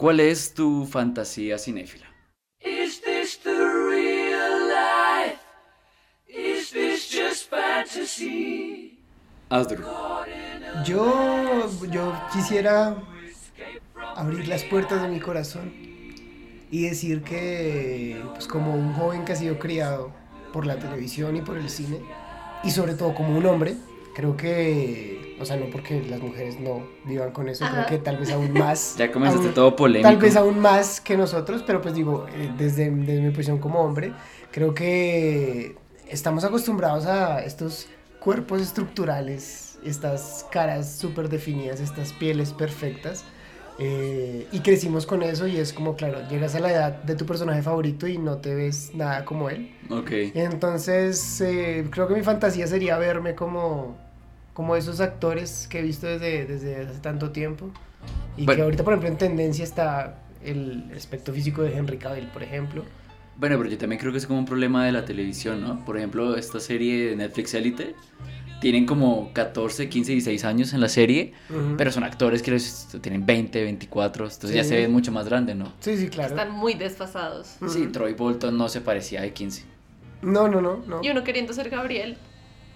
¿Cuál es tu fantasía cinéfila? Is this the real life? Is this just fantasy? Yo, yo quisiera abrir las puertas de mi corazón y decir que, pues como un joven que ha sido criado por la televisión y por el cine, y sobre todo como un hombre, creo que, o sea, no porque las mujeres no vivan con eso, creo que tal vez aún más. ya comenzaste todo polémico. Tal vez aún más que nosotros, pero pues digo, eh, desde, desde mi posición como hombre, creo que estamos acostumbrados a estos cuerpos estructurales, estas caras súper definidas, estas pieles perfectas. Eh, y crecimos con eso y es como, claro, llegas a la edad de tu personaje favorito y no te ves nada como él. Ok. Entonces, eh, creo que mi fantasía sería verme como, como esos actores que he visto desde, desde hace tanto tiempo. Y que ahorita, por ejemplo, en tendencia está el aspecto físico de Henry Cavill, por ejemplo. Bueno, pero yo también creo que es como un problema de la televisión, ¿no? Por ejemplo, esta serie de Netflix Elite tienen como 14, 15, 16 años en la serie, pero son actores que tienen 20, 24, entonces ya se ven mucho más grandes, ¿no? Sí, sí, claro. Están muy desfasados. Sí, Troy Bolton no se parecía de 15. No, no, no, no. Y uno queriendo ser Gabriel.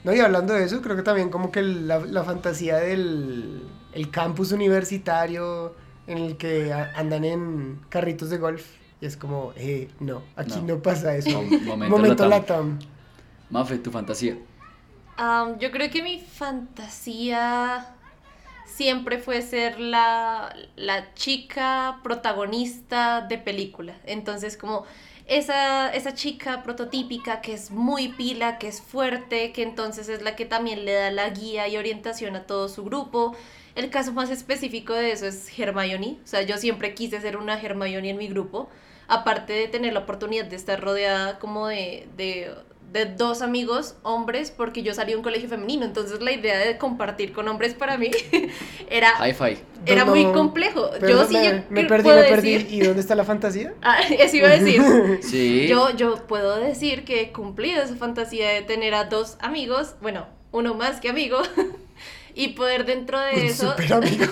No, y hablando de eso, creo que también como que la, la fantasía del el campus universitario en el que andan en carritos de golf y es como, eh, no, aquí no, pasa eso. momento, momento Latam. Mafe, tu fantasía. yo creo que mi fantasía siempre fue ser la, la chica protagonista de película. Entonces, como esa, esa chica prototípica que es muy pila, que es fuerte, que entonces es la que también le da la guía y orientación a todo su grupo. El caso más específico de eso es Hermione. O sea, yo siempre quise ser una Hermione en mi grupo. Aparte de tener la oportunidad de estar rodeada como de, de, de dos amigos hombres, porque yo salí de un colegio femenino. Entonces la idea de compartir con hombres para mí era, era muy complejo. yo sí me, perdí, me perdí. ¿Y dónde está la fantasía? Ah, eso iba a decir. sí. Yo, yo puedo decir que he cumplido esa fantasía de tener a dos amigos, bueno, uno más que amigo. y poder dentro de eso... Super amigo.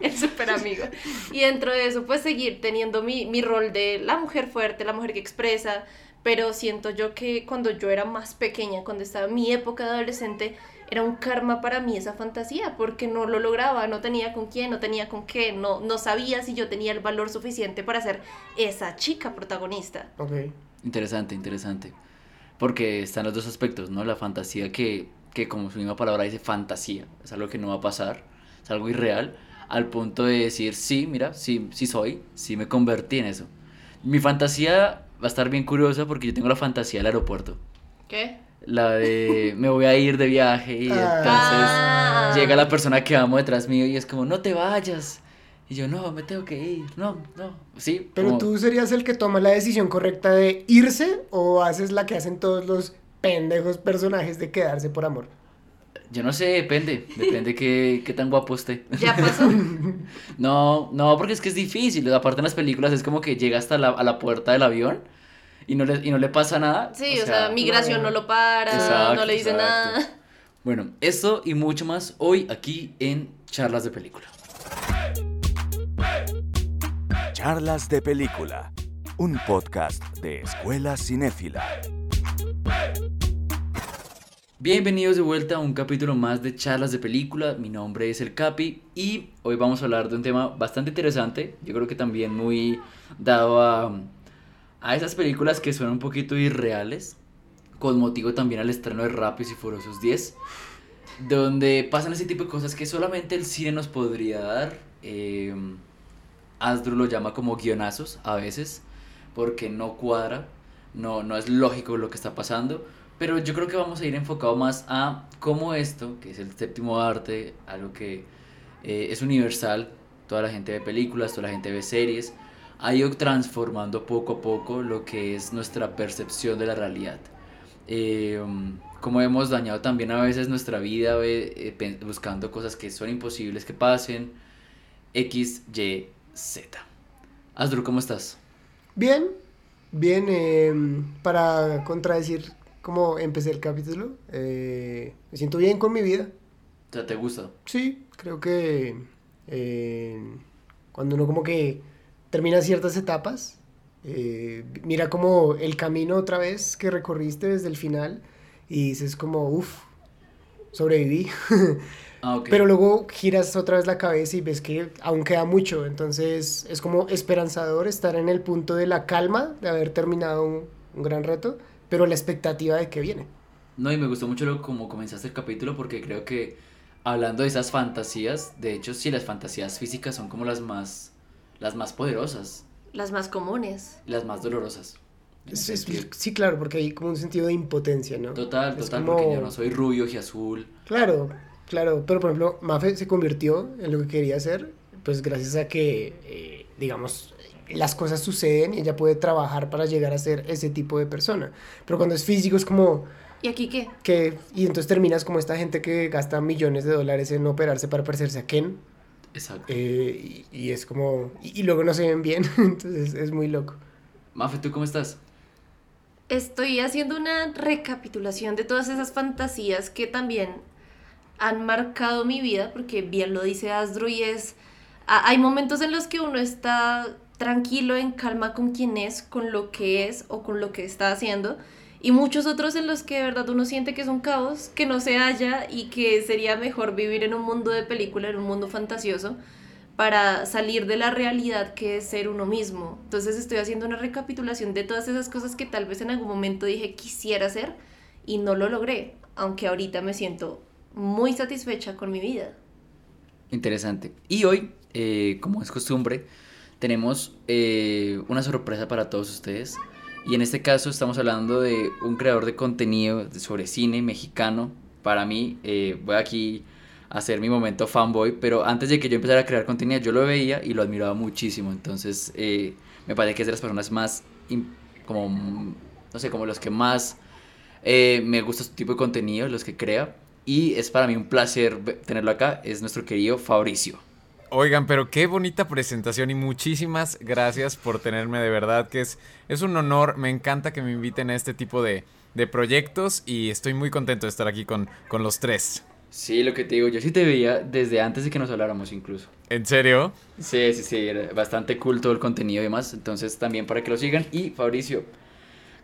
el super amigo. Y dentro de eso, pues seguir teniendo mi, mi rol de la mujer fuerte, la mujer que expresa, pero siento yo que cuando yo era más pequeña, cuando estaba en mi época de adolescente, era un karma para mí esa fantasía, porque no lo lograba, no tenía con quién, no tenía con qué, no, no sabía si yo tenía el valor suficiente para ser esa chica protagonista. Ok. Interesante, interesante. Porque están los dos aspectos, ¿no? La fantasía que que como su misma palabra dice fantasía, es algo que no va a pasar, es algo irreal, al punto de decir, sí, mira, sí, sí soy, sí me convertí en eso. Mi fantasía va a estar bien curiosa porque yo tengo la fantasía del aeropuerto. ¿Qué? La de me voy a ir de viaje y ah. entonces ah. llega la persona que amo detrás mío y es como, no te vayas. Y yo, no, me tengo que ir, no, no, sí. Pero tú serías el que toma la decisión correcta de irse o haces la que hacen todos los pendejos personajes de quedarse por amor. Yo no sé, depende, depende qué, qué tan guapo esté. ¿Ya pasó? no, no, porque es que es difícil, aparte en las películas es como que llega hasta la, a la puerta del avión y no le, y no le pasa nada. Sí, o, sea, migración no, lo para, no le dice nada. Bueno, esto y mucho más hoy aquí en Charlas de Película. Charlas de Película, un podcast de Escuela Cinéfila. Bienvenidos de vuelta a un capítulo más de charlas de película. Mi nombre es El Capi y hoy vamos a hablar de un tema bastante interesante. Yo creo que también muy dado a, a esas películas que son un poquito irreales, con motivo también al estreno de Rápidos y Furiosos 10, donde pasan ese tipo de cosas que solamente el cine nos podría dar. Eh, Asdru lo llama como guionazos a veces, porque no cuadra, no, no es lógico lo que está pasando pero yo creo que vamos a ir enfocado más a cómo esto, que es el séptimo arte, algo que eh, es universal, toda la gente ve películas, toda la gente ve series, ha ido transformando poco a poco lo que es nuestra percepción de la realidad. Eh, como hemos dañado también a veces nuestra vida eh, buscando cosas que son imposibles que pasen. X, Y, Z. Asdru, ¿cómo estás? Bien, bien, em, para contradecir como empecé el capítulo. Eh, me siento bien con mi vida. Sea, ¿te gusta? Sí, creo que eh, Cuando uno como que termina ciertas etapas, eh, mira como el camino otra vez que recorriste desde el final y dices como, uff, sobreviví. Ah, ok. Pero luego giras otra vez la cabeza y ves que aún queda mucho. Entonces es como esperanzador estar en el punto de la calma, de haber terminado un, un gran reto, pero la expectativa de que viene. No, y me gustó mucho lo, como comenzaste el capítulo porque creo que hablando de esas fantasías, de hecho sí, las fantasías físicas son como las más, las más poderosas, Las más comunes. las más dolorosas. Sí, claro, porque hay como un sentido de impotencia, ¿no? Total, Es total, como- porque yo no soy rubio y azul. Claro, claro, pero por ejemplo, Mafe se convirtió en lo que quería hacer, pues gracias a que, eh, digamos, las cosas suceden y ella puede trabajar para llegar a ser ese tipo de persona. Pero cuando es físico es como ¿Y aquí qué? que, y entonces terminas como esta gente que gasta millones de dólares en operarse para parecerse a Ken, Exacto. eh, y, y es como, y, y luego no se ven bien, entonces es muy loco. Mafe, ¿tú cómo estás? Estoy haciendo una recapitulación de todas esas fantasías que también han marcado mi vida, porque bien lo dice Asdru y es, a- hay momentos en los que uno está tranquilo, en calma con quien es, con lo que es o con lo que está haciendo, y muchos otros en los que de verdad uno siente que es un caos, que no se halla y que sería mejor vivir en un mundo de película, en un mundo fantasioso, para salir de la realidad que es ser uno mismo. Entonces estoy haciendo una recapitulación de todas esas cosas que tal vez en algún momento dije quisiera hacer y no lo logré, aunque ahorita me siento muy satisfecha con mi vida. Interesante. Y hoy, eh, como es costumbre, tenemos eh, una sorpresa para todos ustedes. Y en este caso estamos hablando de un creador de contenido sobre cine mexicano. Para mí, eh, voy aquí a hacer mi momento fanboy, pero antes de que yo empezara a crear contenido, yo lo veía y lo admiraba muchísimo. Entonces, eh, me parece que es de las personas más, como, no sé, como los que más eh, me gusta su tipo de contenido, los que crea. Y es para mí un placer tenerlo acá. Es nuestro querido Fabricio. Oigan, pero qué bonita presentación y muchísimas gracias por tenerme de verdad, que es, es un honor, me encanta que me inviten a este tipo de, de proyectos y estoy muy contento de estar aquí con, con los tres. Sí, lo que te digo, yo sí te veía desde antes de que nos habláramos incluso. ¿En serio? Sí, sí, sí, era bastante cool todo el contenido y demás. Entonces también para que lo sigan. Y Fabricio,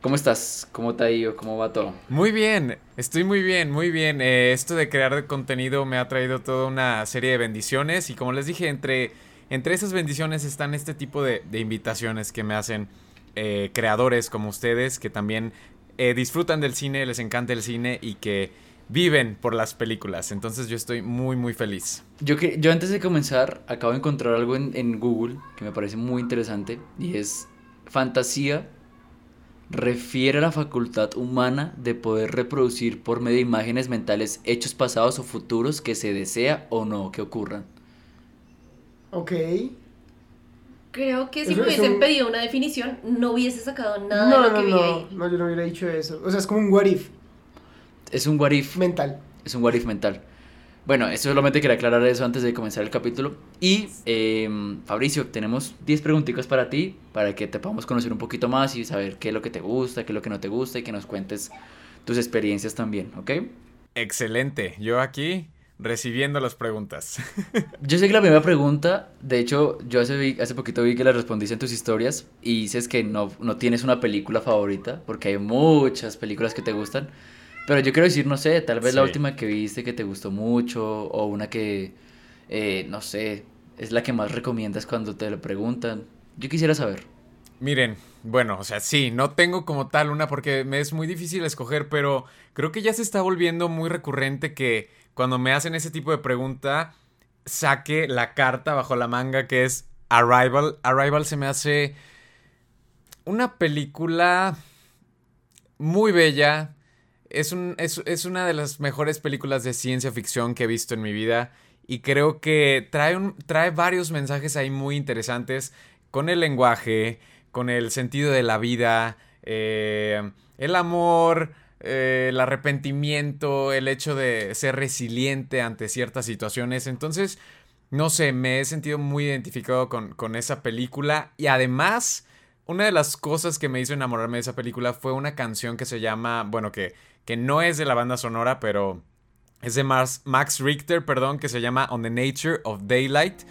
¿cómo estás? ¿Cómo te ha ido? ¿Cómo va todo? Muy bien, estoy muy bien, muy bien. Eh, esto de crear contenido me ha traído toda una serie de bendiciones y como les dije, entre, entre esas bendiciones están este tipo de, de invitaciones que me hacen eh, creadores como ustedes que también eh, disfrutan del cine, les encanta el cine y que viven por las películas. Entonces yo estoy muy, muy feliz. Yo, que, yo antes de comenzar acabo de encontrar algo en, en Google que me parece muy interesante y es fantasía refiere a la facultad humana de poder reproducir por medio de imágenes mentales hechos pasados o futuros que se desea o no que ocurran. Ok. Creo que si Eso hubiesen pedido una definición, no hubiese sacado nada No, de lo no, que vi no, ahí. no, yo no hubiera dicho eso. O sea, es como un what if Es un what if, mental. es un what if mental. Bueno, eso solamente quería aclarar eso antes de comenzar el capítulo. Y em, Fabricio, tenemos 10 preguntitas para ti, para que te podamos conocer un poquito más y saber qué es lo que te gusta, qué es lo que no te gusta y que nos cuentes tus experiencias también, ¿ok? Excelente, yo aquí recibiendo las preguntas. Yo sé que la primera pregunta, de hecho, yo hace, vi- hace poquito vi que la respondiste en tus historias y dices que no, no tienes una película favorita, porque hay muchas películas que te gustan, pero yo quiero decir, no sé, tal vez la última que viste que te gustó mucho o una que, eh, no sé, es la que más recomiendas cuando te lo preguntan. Yo quisiera saber. Miren, bueno, o sea, sí, no tengo como tal una porque me es muy difícil escoger, pero creo que ya se está volviendo muy recurrente que cuando me hacen ese tipo de pregunta saque la carta bajo la manga que es Arrival. Arrival se me hace una película muy bella. Es, un, es, es una de las mejores películas de ciencia ficción que he visto en mi vida. Y creo que trae, un, trae varios mensajes ahí muy interesantes con el lenguaje, con el sentido de la vida, eh, el amor, eh, el arrepentimiento, el hecho de ser resiliente ante ciertas situaciones. Entonces, no sé, me he sentido muy identificado con, con esa película. Y además, una de las cosas que me hizo enamorarme de esa película fue una canción que se llama, bueno, que, que no es de la banda sonora, pero es de Max, Richter, perdón, que se llama On the Nature of Daylight.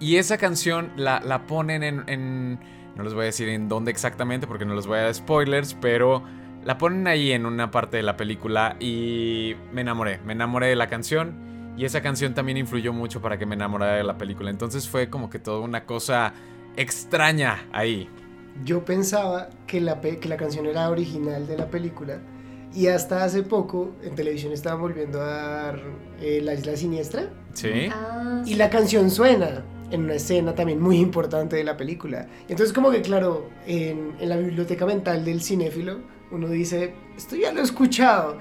Y esa canción la, la ponen en, No les voy a decir en dónde exactamente porque no les voy a dar spoilers, pero la ponen ahí en una parte de la película y me enamoré. Me enamoré de la canción. Y esa canción también influyó mucho para que me enamorara de la película. Entonces fue como que toda una cosa extraña ahí. Yo pensaba que la, que la canción era original de la película y hasta hace poco en televisión estaban volviendo a dar eh, La Isla Siniestra ¿Sí? Ah, y la canción suena en una escena también muy importante de la película. Entonces como que claro, en, en la biblioteca mental del cinéfilo uno dice, esto ya lo he escuchado.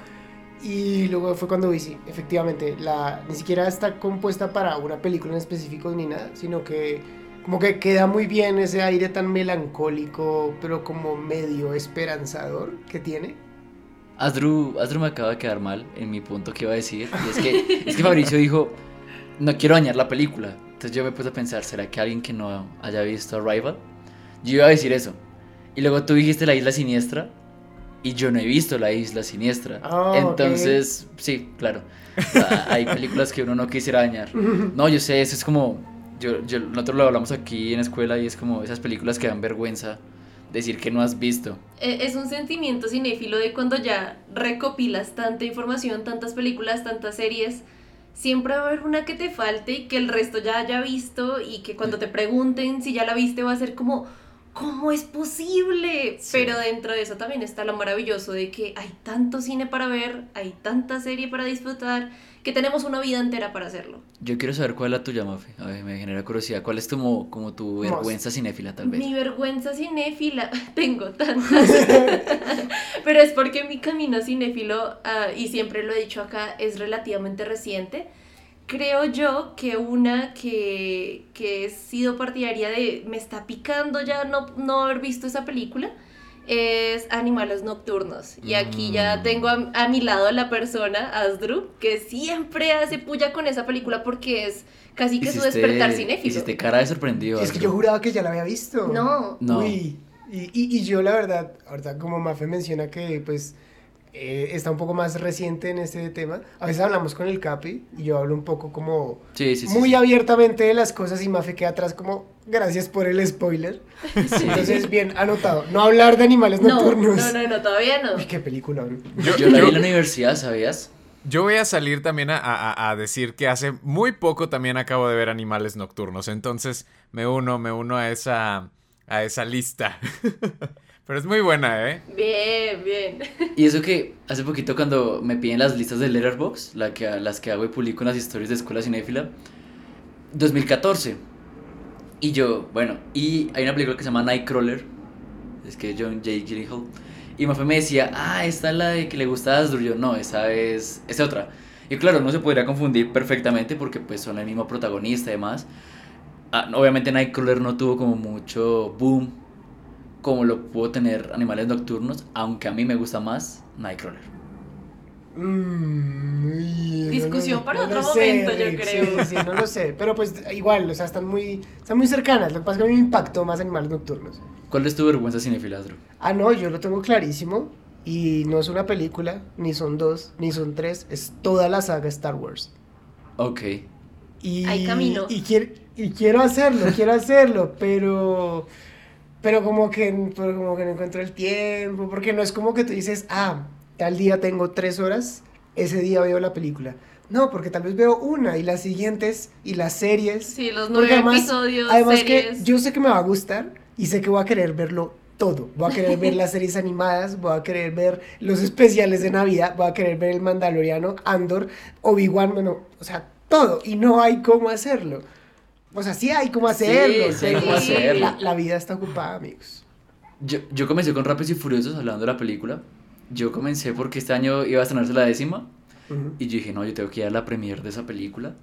Y luego fue cuando vi, sí, efectivamente, la, ni siquiera está compuesta para una película en específico ni nada, sino que como que queda muy bien ese aire tan melancólico, pero como medio esperanzador que tiene. Asdru, Asdru me acaba de quedar mal en mi punto que iba a decir. Y es que, es que Fabricio dijo, no quiero dañar la película. Entonces yo me puse a pensar, ¿será que alguien que no haya visto Arrival? Yo iba a decir eso. Y luego tú dijiste La Isla Siniestra. Y yo no he visto La Isla Siniestra. Ok. Entonces, sí, claro. Hay películas que uno no quisiera dañar. No, yo sé, eso es como... Yo, yo, nosotros lo hablamos aquí en escuela y es como esas películas que dan vergüenza decir que no has visto. Eh, Es un sentimiento cinéfilo de cuando ya recopilas tanta información, tantas películas, tantas series. Siempre va a haber una que te falte y que el resto ya haya visto y que cuando te pregunten si ya la viste va a ser como, ¿cómo es posible? Sí. Pero dentro de eso también está lo maravilloso de que hay tanto cine para ver, hay tanta serie para disfrutar, que tenemos una vida entera para hacerlo. Yo quiero saber cuál es la tuya, Mafe. A ver, me genera curiosidad. ¿Cuál es tu, mo- como tu vergüenza cinéfila, tal vez? Mi vergüenza cinéfila, tengo tantas, pero es porque mi camino cinéfilo, ah, y siempre lo he dicho acá, es relativamente reciente. Creo yo que una que, que he sido partidaria de, me está picando ya no, no haber visto esa película, es Animales Nocturnos. Y aquí ya Mm. tengo a, a mi lado a la persona, Asdru, que siempre hace puya con esa película porque es casi que su despertar cinéfilo. Hiciste cara de sorprendido. Es que yo juraba que ya la había visto. No, No. Uy, y, y, y yo la verdad, ahorita como Mafe menciona que pues eh, está un poco más reciente en este tema, a veces hablamos con el Capi y yo hablo un poco como Sí, sí, sí. muy sí. abiertamente de las cosas y Mafe queda atrás como gracias por el spoiler. Sí. Entonces, bien, anotado, no hablar de animales no, nocturnos. no, no, no, todavía no. Uy, qué película. Yo, Yo la vi en la universidad, ¿sabías? yo voy a salir también a, a- a decir que hace muy poco también acabo de ver Animales Nocturnos. Entonces me uno, me uno a esa, a esa lista. Pero es muy buena, ¿eh? Bien, bien. Y eso que hace poquito cuando me piden las listas de Letterboxd, la que, las que hago y publico en las historias de Escuela Cinéfila, 2014. Y yo, bueno, y hay una película que se llama Nightcrawler, es que es John J. Gyllenhaal, y Mafe me decía, ah, esta es la de que le gusta a Asdru, yo, no, esa es, es otra. Y claro, no se podría confundir perfectamente porque pues son el mismo protagonista y demás. Ah, obviamente Nightcrawler no tuvo como mucho boom como lo pudo tener Animales Nocturnos, aunque a mí me gusta más Nightcrawler. Mm, no Discusión para no otro sé, momento, yo creo. Sí, sí, sí, no lo sé. Pero pues igual, o sea, están muy, están muy cercanas. Lo que pasa es que a mí me impactó más animales nocturnos. ¿Cuál es tu vergüenza cinefila, Drew? Ah, no, yo lo tengo clarísimo. Y no es una película, ni son dos, ni son tres. Es toda la saga Star Wars. Ok. Y, Hay camino. Y, y quiero hacerlo, quiero hacerlo, pero. Pero como que, pero como que no encuentro el tiempo. Porque no es como que tú dices, ah, tal día tengo tres horas, ese día veo la película. No, porque tal vez veo una y las siguientes y las series. Sí, los nueve además- episodios, Además series. que yo sé que me va a gustar y sé que voy a querer verlo todo. Voy a querer ver las series animadas, voy a querer ver los especiales de Navidad, voy a querer ver el Mandaloriano, Andor, Obi-Wan, bueno, o sea, todo. Y no hay cómo hacerlo. O sea, sí hay cómo Sí, hacerlo. sí hay pero cómo hacerlo. La, la vida está ocupada, amigos. Yo, yo comencé con Rápidos y Furiosos hablando de la película. Yo comencé porque este año iba a estrenarse la décima. Ujú. Y yo dije, no, yo tengo que ir a la premiere de esa película.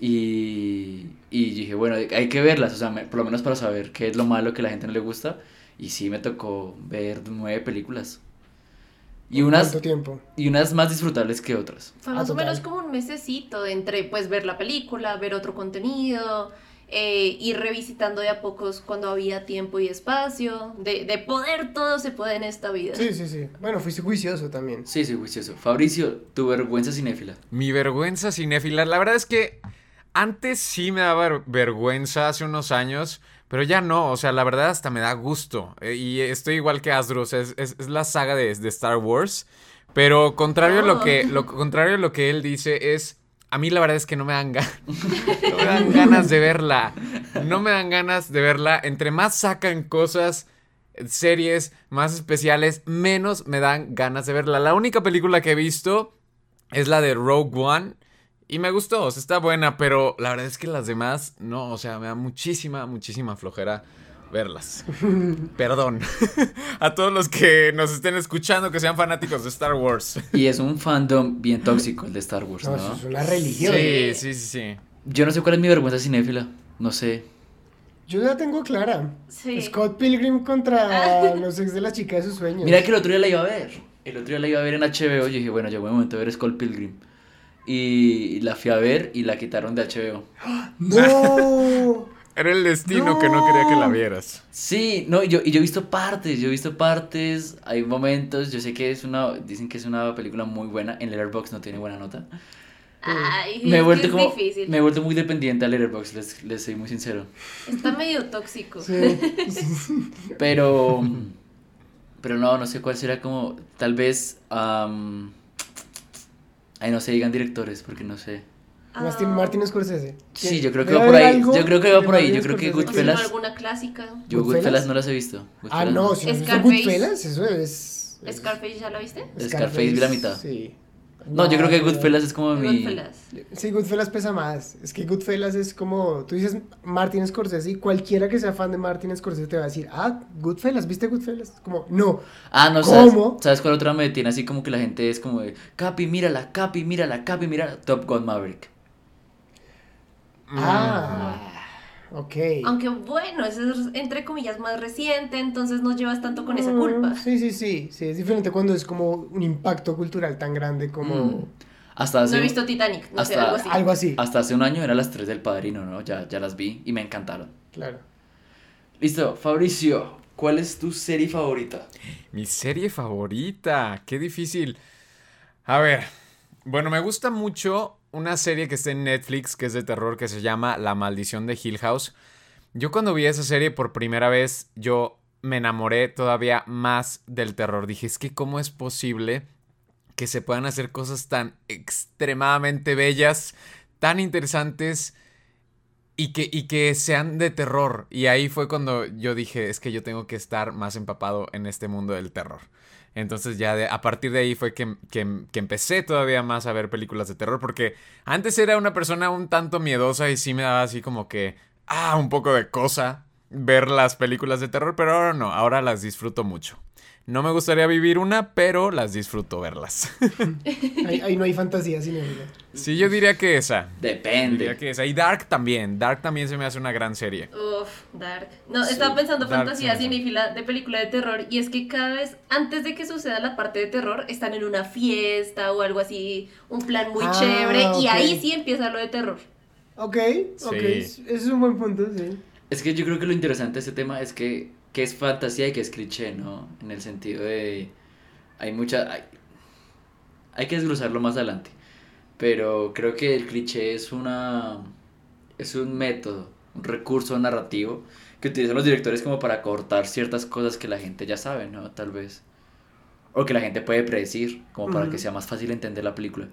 Y, y dije, bueno, hay que verlas, o sea, me- por lo menos para saber qué es lo malo que a la gente no le gusta. Y sí me tocó ver nueve películas. Y unas, ¿Cuánto tiempo? y unas más disfrutables que otras. Fue Ah, más o menos como un mesecito entre pues ver la película, ver otro contenido, eh, ir revisitando de a pocos cuando había tiempo y espacio. De, de poder todo se puede en esta vida. Sí, sí, sí. Bueno, fuiste juicioso también. Sí, sí, juicioso. Fabricio, tu vergüenza cinéfila. Mi vergüenza cinéfila. La verdad es que Antes sí me daba ver- vergüenza hace unos años, pero ya no, o sea, la verdad hasta me da gusto. Eh, y estoy igual que Asdru, o sea, es, es- es la saga de, de Star Wars. Pero contrario a lo Oh. que, lo contrario a lo que él dice es, a mí la verdad es que no me dan ganas, no me dan ganas de verla. No me dan ganas de verla. Entre más sacan cosas, series más especiales, menos me dan ganas de verla. La única película que he visto es la de Rogue One. Y me gustó, o sea, está buena, pero la verdad es que las demás, no, o sea, me da muchísima, muchísima flojera verlas. Perdón. A todos los que nos estén escuchando que sean fanáticos de Star Wars. Y es un fandom bien tóxico el de Star Wars, No, ¿no? eso es una religión. Sí, sí, sí, sí. Yo no sé cuál es mi vergüenza cinéfila. No sé. Yo la tengo clara. Sí. Scott Pilgrim contra los ex de la chica de sus sueños. Mira que el otro día la iba a ver. El otro día la iba a ver en HBO. Yo dije, bueno, llegó el momento de ver Skull Pilgrim. Y la fui a ver y la quitaron de HBO. ¡No! Era el destino que no quería que la vieras. Sí, no, y yo, y yo he visto partes, yo he visto partes, hay momentos, yo sé que es una, dicen que es una película muy buena, en Letterboxd no tiene buena nota. Ay, Me he es vuelto que es como, difícil. me he vuelto muy dependiente a Letterboxd, les, les soy muy sincero. Está medio tóxico. Sí. Pero, pero no, no sé cuál será como, tal vez, ay, no sé, digan directores, porque no sé. Martin, Ah, Martin Scorsese. Sí, yo creo que va por ahí, algo yo creo que va por ahí, Martin yo creo que Goodfellas, alguna clásica. yo ¿Goodfellas? No las he visto. Ah, no, si no. Goodfellas, eso es... es- Scarface, ¿ya la viste? Scarface vi la mitad. Sí. No, yo creo que. Goodfellas es como mi... Goodfellas. Sí, Goodfellas pesa más. Es que Goodfellas es como. Tú dices Martin Scorsese y cualquiera que sea fan de Martin Scorsese te va a decir, ah, Goodfellas, ¿viste Goodfellas? Como, no. Ah, no, ¿sabes? ¿Cómo? ¿Sabes cuál otra me tiene así como que la gente es como de Capi, mírala, Capi, mírala, Capi, mírala? Top Gun Maverick. Ah, ok. Aunque bueno, eso es entre comillas más reciente, entonces no llevas tanto con esa Mm, culpa. Sí, sí, sí. Sí, es diferente cuando es como un impacto cultural tan grande como. Mm. Hasta hace, No he visto Titanic, no sé, hasta- algo así. Algo así. hasta hace un año eran las 3 del Padrino, ¿no? Ya, ya las vi y me encantaron. Claro. Listo, Fabricio, ¿cuál es tu serie favorita? Mi serie favorita, qué difícil. A ver, bueno, me gusta mucho una serie que está en Netflix que es de terror que se llama La maldición de Hill House. Yo cuando vi esa serie por primera vez, yo me enamoré todavía más del terror. Dije, es que cómo es posible que se puedan hacer cosas tan extremadamente bellas, tan interesantes y que, y que sean de terror. Y ahí fue cuando yo dije, es que yo tengo que estar más empapado en este mundo del terror. Entonces ya de- a partir de ahí fue que, que- que empecé todavía más a ver películas de terror, porque antes era una persona un tanto miedosa y sí me daba así como que, ah, un poco de cosa ver las películas de terror, pero ahora no, ahora las disfruto mucho. No me gustaría vivir una, pero las disfruto verlas. Ahí, ahí no hay fantasía cinéfila. sí, yo diría que esa. Diría Depende. que esa. Y Dark también. Dark también se me hace una gran serie. Uf, Dark. No, estaba pensando Dark fantasía cinéfila de película de terror y es que cada vez antes de que suceda la parte de terror están en una fiesta o algo así, un plan muy Ah, chévere y ahí sí empieza lo de terror. Ok, ok. Sí. Ese es un buen punto, sí. Es que yo creo que lo interesante de este tema es que, que es fantasía y que es cliché, ¿no? En el sentido de... Hay mucha... Hay, hay que desglosarlo más adelante. Pero creo que el cliché es una... Es un método, un recurso narrativo que utilizan los directores como para cortar ciertas cosas que la gente ya sabe, ¿no? Tal vez. O que la gente puede predecir, como para que sea más fácil entender la película.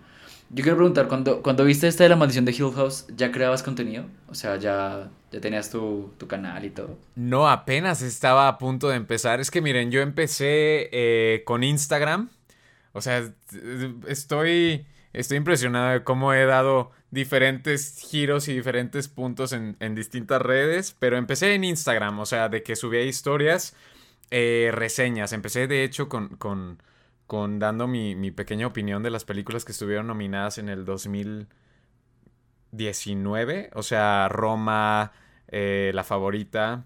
Yo quiero preguntar, cuando, cuando viste esta de la maldición de Hill House, ¿ya creabas contenido? O sea, ya, ya tenías tu, tu canal y todo. No, apenas estaba a punto de empezar. Es que miren, yo empecé eh, con Instagram. O sea, estoy, estoy impresionado de cómo he dado diferentes giros y diferentes puntos en, distintas redes. Pero empecé en Instagram, o sea, de que subía historias, eh, reseñas. Empecé de hecho con, con dando mi, mi pequeña opinión de las películas que estuvieron nominadas en el 2019. O sea, Roma, eh, La Favorita.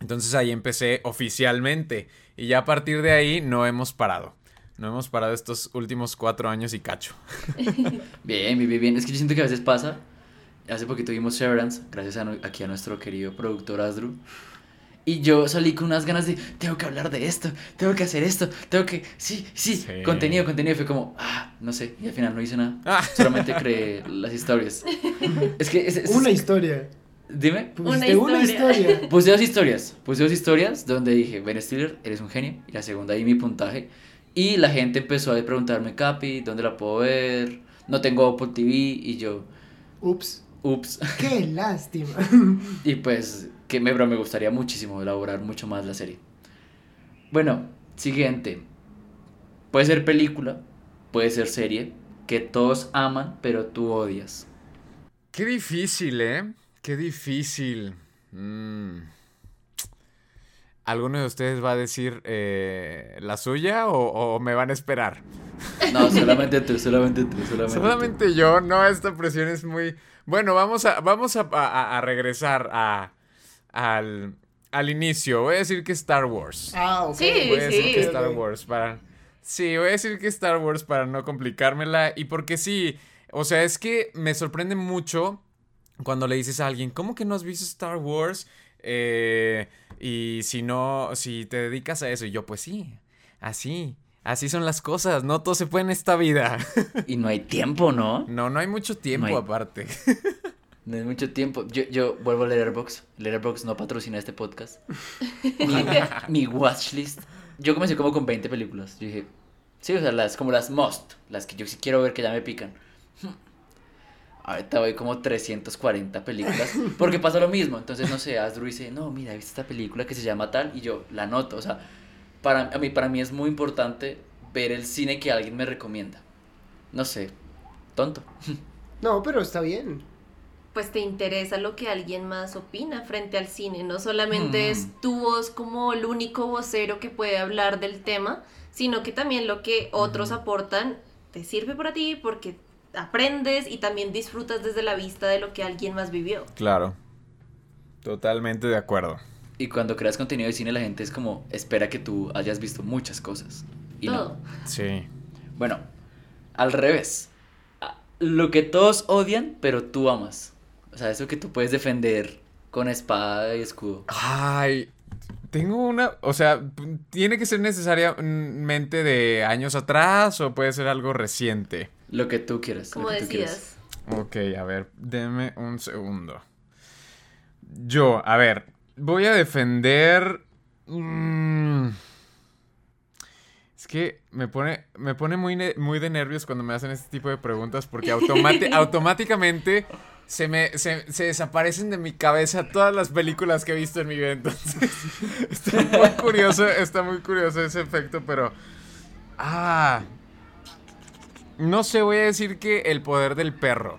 Entonces ahí empecé oficialmente. Y ya a partir de ahí no hemos parado. No hemos parado estos últimos cuatro años y cacho. Bien, bien, bien. Es que yo siento que a veces pasa. Hace poquito vimos Severance, gracias aquí a nuestro querido productor Asdru. Y yo salí con unas ganas de, tengo que hablar de esto, tengo que hacer esto, tengo que, sí, sí, Sí. contenido, contenido. Y fue como, ah, no sé, y al final no hice nada. Ah. Solamente creé las historias. Es que, es, es- Una historia. dime. Una historia. historia. Puse dos historias, puse dos historias donde dije, Ben Stiller, eres un genio. Y la segunda ahí mi puntaje. Y la gente empezó a preguntarme, Capi, ¿dónde la puedo ver? No tengo Apple TV. Y yo, Ups. ups. Qué lástima. Y pues, que me, pero me gustaría muchísimo elaborar mucho más la serie. Bueno, siguiente. Puede ser película, puede ser serie, que todos aman, pero tú odias. Qué difícil, ¿eh? Qué difícil. Mm. ¿Alguno de ustedes va a decir eh, la suya o, o me van a esperar? No, solamente tú, solamente tú, solamente tú. Solamente yo, no, esta presión es muy... Bueno, vamos a, vamos a, a- a regresar a, al, al inicio. Voy a decir que Star Wars. Ah, ok. Sí, Voy a decir sí. que Star Wars para... Sí, voy a decir que Star Wars para no complicármela y porque sí, o sea, es que me sorprende mucho cuando le dices a alguien, ¿cómo que no has visto Star Wars? Eh, y si no, si te dedicas a eso, y yo, pues sí, así, así son las cosas, no todo se puede en esta vida. Y no hay tiempo, ¿no? No, no hay mucho tiempo No hay- aparte. No es mucho tiempo. Yo, yo vuelvo a Letterboxd. Letterboxd no patrocina este podcast. Mi, mi watchlist. Yo comencé como con 20 películas. Yo dije, sí, o sea, las, como las must. Las que yo sí quiero ver que ya me pican. Ahorita voy como 340 películas. Porque pasa lo mismo. Entonces, no sé, Asdru dice, no, mira, he visto esta película que se llama tal. Y yo la anoto. O sea, para, a mí, para mí es muy importante ver el cine que alguien me recomienda. No sé, tonto. No, pero está bien. Pues te interesa lo que alguien más opina frente al cine. No solamente Mm. es tu voz como el único vocero que puede hablar del tema, sino que también lo que otros aportan te sirve para ti porque aprendes y también disfrutas desde la vista de lo que alguien más vivió. Claro, totalmente de acuerdo. Y cuando creas contenido de cine, la gente es como, espera que tú hayas visto muchas cosas. Y Todo. no. Sí. Bueno, al revés. Ah, Lo que todos odian, pero tú amas. O sea, eso que tú puedes defender con espada y escudo. Ay, tengo una, o sea, tiene que ser necesariamente de años atrás o puede ser algo reciente. Lo que tú quieras. Como decías. Ok, a ver, deme un segundo. Yo, a ver, voy a defender... mm, es que me pone, me pone muy, muy de nervios cuando me hacen este tipo de preguntas porque automati- automáticamente se me se, se desaparecen de mi cabeza todas las películas que he visto en mi vida. Entonces, está muy curioso, está muy curioso ese efecto, pero... Ah, no sé, voy a decir que El poder del perro.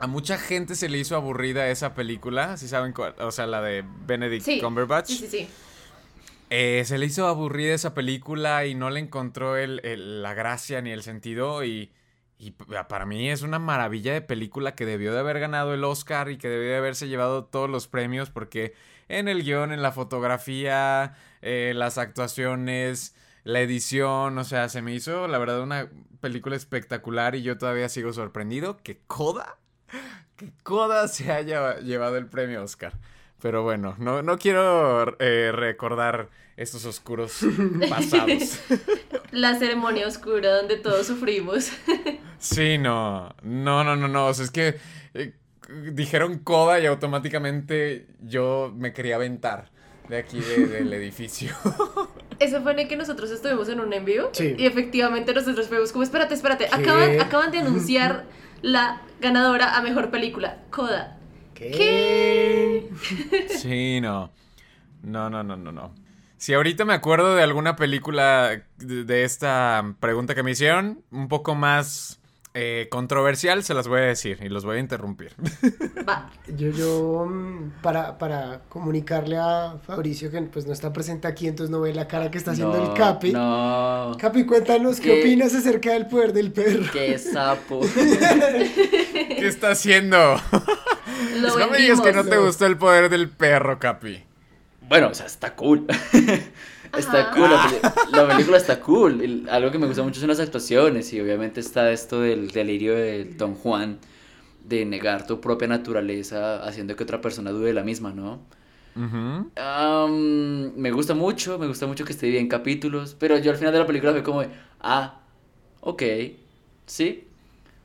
A mucha gente se le hizo aburrida esa película, si saben cuál, o sea, la de Benedict Sí. Cumberbatch. Sí, sí, sí. Eh, se le hizo aburrida esa película y no le encontró el- el- la gracia ni el sentido y, y para mí es una maravilla de película que debió de haber ganado el Oscar y que debió de haberse llevado todos los premios porque en el guion, en la fotografía, eh, las actuaciones, la edición, o sea, se me hizo la verdad una película espectacular y yo todavía sigo sorprendido que Coda, que Coda se haya llevado el premio Oscar. Pero bueno, no, no quiero eh, recordar estos oscuros pasados. La ceremonia oscura donde todos sufrimos. Sí, no, no, no, no, no, o sea, es que eh, dijeron coda y automáticamente yo me quería aventar de aquí de- del edificio. Eso fue en el que nosotros estuvimos en un en vivo. Sí. Y efectivamente nosotros fuimos como, espérate, espérate. Acaban, acaban de anunciar la ganadora a mejor película, Coda. ¿Qué? Sí, no. No, no, no, no, no. Si ahorita me acuerdo de alguna película de, esta pregunta que me hicieron, un poco más eh, controversial, se las voy a decir y los voy a interrumpir. Va. Yo, yo, mm, para, para comunicarle a Fabricio que pues no está presente aquí, entonces no ve la cara que está haciendo No, el Capi. No. Capi, cuéntanos qué ¿Qué? opinas acerca del poder del perro. Qué sapo. ¿Qué está haciendo? Lo no me digas que no te gustó el poder del perro, Capi. Bueno, o sea, está cool. está Ajá. cool. La, peli- la película está cool. El- algo que me gusta mucho son las actuaciones. Y obviamente está esto del delirio de Don Juan. De negar tu propia naturaleza haciendo que otra persona dude de la misma, ¿no? Me gusta mucho, me gusta mucho que esté dividida en capítulos, pero yo al final de la película fue como, de, ah, ok, sí.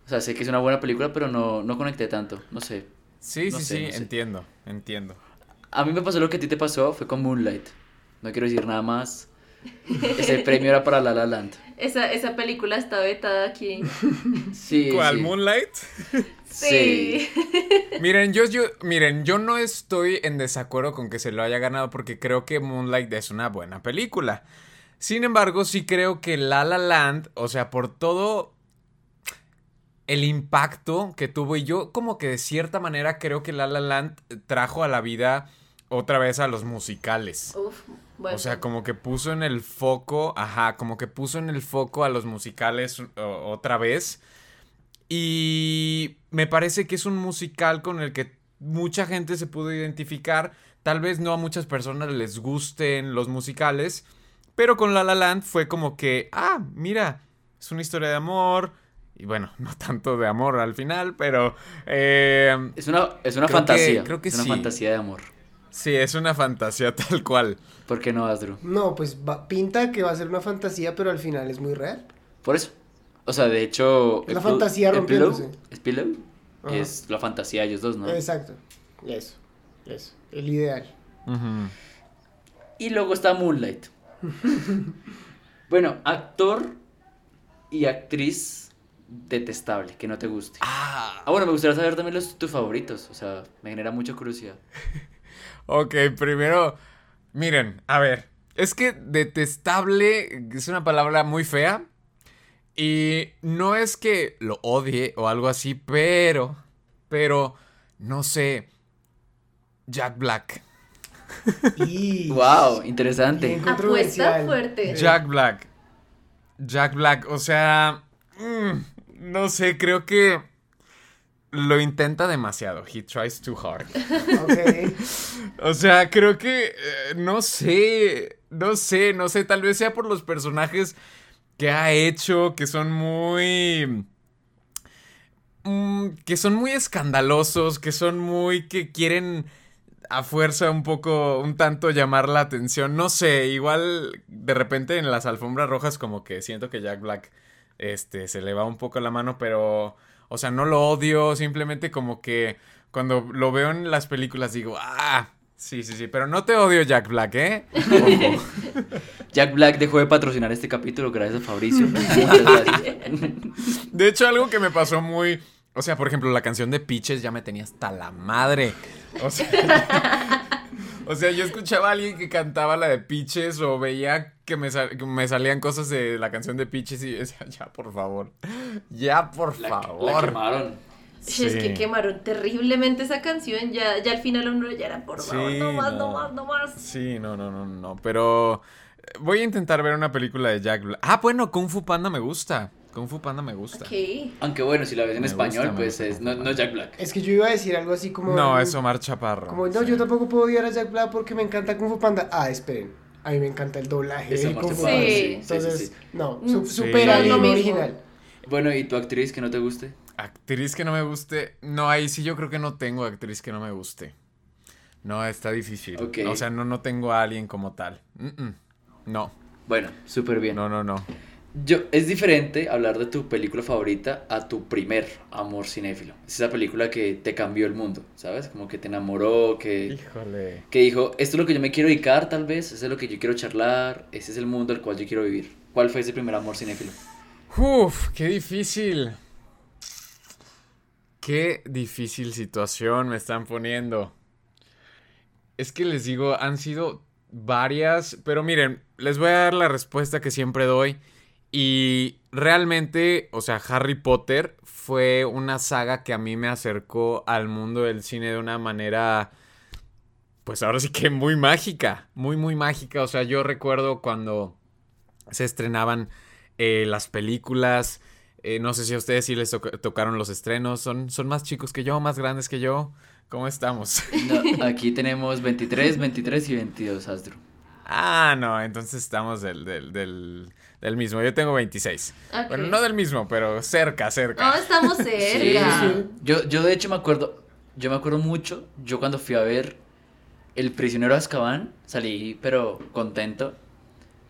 O sea, sé que es una buena película, pero no, no conecté tanto, no sé. Sí, No sí, sé, sí, no sé. entiendo, entiendo. A mí me pasó lo que a ti te pasó, fue con Moonlight. No quiero decir nada más. Ese premio era para La La Land. Esa, esa película está vetada aquí. Sí, ¿Cuál? sí. ¿Moonlight? Sí. Miren, yo, yo, miren, yo no estoy en desacuerdo con que se lo haya ganado porque creo que Moonlight es una buena película. Sin embargo, sí creo que La La Land, o sea, por todo el impacto que tuvo y yo como que de cierta manera creo que La La Land trajo a la vida otra vez a los musicales. Uf, bueno. O sea, como que puso en el foco, ajá, como que puso en el foco a los musicales otra vez. Y me parece que es un musical con el que mucha gente se pudo identificar. Tal vez no a muchas personas les gusten los musicales, pero con La La Land fue como que, ah, mira, es una historia de amor. Y bueno, no tanto de amor al final, pero... eh, Es una, es una Creo que- fantasía. creo que es una sí. fantasía de amor. sí, es una fantasía tal cual. ¿Por qué no, Asdru? No, pues va- pinta que va a ser una fantasía, pero al final es muy real. Por eso. O sea, de hecho. Es la fantasía el rompiéndose. pillow- ¿Es Pillow? Ajá. Es la fantasía de ellos dos, ¿no? Exacto. Eso. Eso. El ideal. Y luego está Moonlight. bueno, actor y actriz detestable, que no te guste. Ah, Ah, bueno, me gustaría saber también los tus favoritos. O sea, me genera mucha curiosidad. Ok, primero, miren, a ver, es que detestable es una palabra muy fea y no es que lo odie o algo así, pero, pero, no sé, Jack Black. Y... ¡Wow! Interesante. Apuesta fuerte. Jack Black. Jack Black, o sea, mm, no sé, creo que lo intenta demasiado. He tries too hard. Ok. O sea, creo que eh, no sé, no sé, no sé, tal vez sea por los personajes que ha hecho, que son muy... mm, que son muy escandalosos, que son muy... que quieren a fuerza un poco, un tanto llamar la atención. No sé, igual de repente en las alfombras rojas como que siento que Jack Black este, se le va un poco la mano, pero... O sea, no lo odio, simplemente como que cuando lo veo en las películas digo, ah, sí, sí, sí, pero no te odio Jack Black, ¿eh? Jack Black dejó de patrocinar este capítulo gracias a Fabricio. Gracias. De hecho, algo que me pasó muy... O sea, por ejemplo, la canción de Peaches ya me tenía hasta la madre. O sea, o sea, yo escuchaba a alguien que cantaba la de Peaches o veía que me, sal- que me salían cosas de la canción de Peaches y decía, ya, por favor. Ya, por La, la favor. quemaron. Sí, Es que quemaron terriblemente esa canción. Ya, ya al final uno ya era por favor, Sí, no más, no. no. más, no más. Sí, no, no, no, no. Pero eh, voy a intentar ver una película de Jack Black. Ah, bueno, Kung Fu Panda me gusta. Kung Fu Panda me gusta. Ok. Aunque bueno, si la ves en Me español, pues es, no, no Jack Black. Es que yo iba a decir algo así como... No, es Omar Chaparro. Como, no, Sí. yo tampoco puedo odiar a Jack Black porque me encanta Kung Fu Panda. Ah, esperen. A mí me encanta el doblaje fue- Panda. Sí. sí, sí, Entonces, sí. no, Mm. su- Sí. supera No es el lo mismo. original. Bueno, ¿y tu actriz que no te guste? Actriz que no me guste. No, ahí sí yo creo que no tengo actriz que no me guste. No, está difícil. O sea, no, no tengo a alguien como tal. Mm-mm. No, Bueno, súper bien. no, no, no. Yo, es diferente hablar de tu película favorita a tu primer amor cinéfilo. Es esa película que te cambió el mundo, ¿sabes? Como que te enamoró, que, Híjole. que dijo, esto es lo que yo me quiero dedicar tal vez, eso es lo que yo quiero charlar, ese es el mundo al cual yo quiero vivir. ¿Cuál fue ese primer amor cinéfilo? Uf, qué difícil. Qué difícil situación me están poniendo. Es que les digo, han sido varias, pero miren, les voy a dar la respuesta que siempre doy. Y realmente, o sea, Harry Potter fue una saga que a mí me acercó al mundo del cine de una manera, pues ahora sí que muy mágica, muy, muy mágica. O sea, yo recuerdo cuando se estrenaban eh, las películas. eh, no sé si a ustedes sí les toca- tocaron los estrenos. Son, son más chicos que yo, más grandes que yo. ¿Cómo estamos? No, aquí tenemos 23, 23 y 22, Astro. Ah, no, entonces estamos del, del, del, del mismo. Yo tengo 26. Ok. Bueno, no del mismo, pero cerca, cerca. No, estamos cerca. sí. Yo, yo de hecho me acuerdo, yo me acuerdo mucho, yo cuando fui a ver El prisionero de Azkaban, salí pero contento.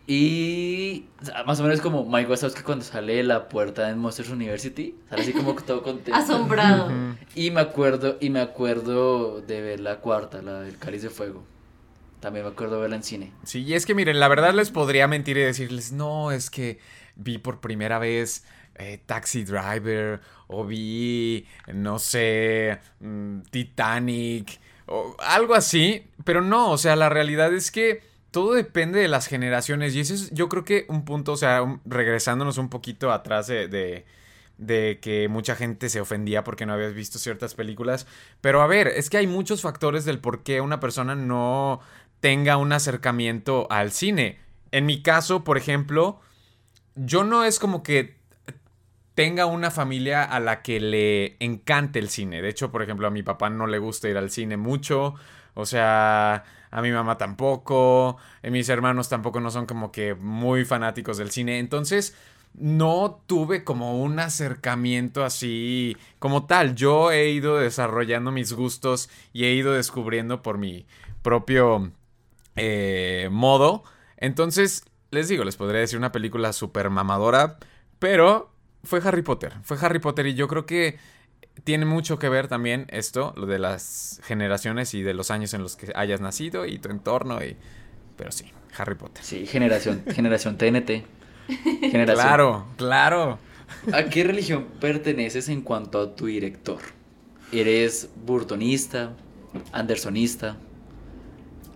Y más o menos como Mike Wazowski cuando sale de la puerta en Monsters University, sale así como todo contento. Asombrado. Y me acuerdo, y me acuerdo de ver la cuarta, la del Cáliz de Fuego. También me acuerdo verla en cine. Sí, y es que miren, la verdad les podría mentir y decirles, no, es que vi por primera vez eh, Taxi Driver o vi, no sé, mm, Titanic o algo así, pero no, o sea, la realidad es que todo depende de las generaciones y ese es yo creo que un punto, o sea, regresándonos un poquito atrás de... de de que mucha gente se ofendía porque no habías visto ciertas películas. Pero a ver, es que hay muchos factores del por qué una persona no tenga un acercamiento al cine. En mi caso, por ejemplo, yo no es como que tenga una familia a la que le encante el cine. De hecho, por ejemplo, a mi papá no le gusta ir al cine mucho. O sea, a mi mamá tampoco. eh, Mis hermanos tampoco no son como que muy fanáticos del cine. Entonces, no tuve como un acercamiento así como tal. Yo he ido desarrollando mis gustos y he ido descubriendo por mi propio eh, modo. Entonces, les digo, les podría decir una película súper mamadora, pero fue Harry Potter. Fue Harry Potter y yo creo que tiene mucho que ver también esto, lo de las generaciones y de los años en los que hayas nacido y tu entorno. Y... Pero sí, Harry Potter. Sí, generación, generación TNT. Generación. Claro, claro. ¿A qué religión perteneces en cuanto a tu director? ¿Eres burtonista, andersonista,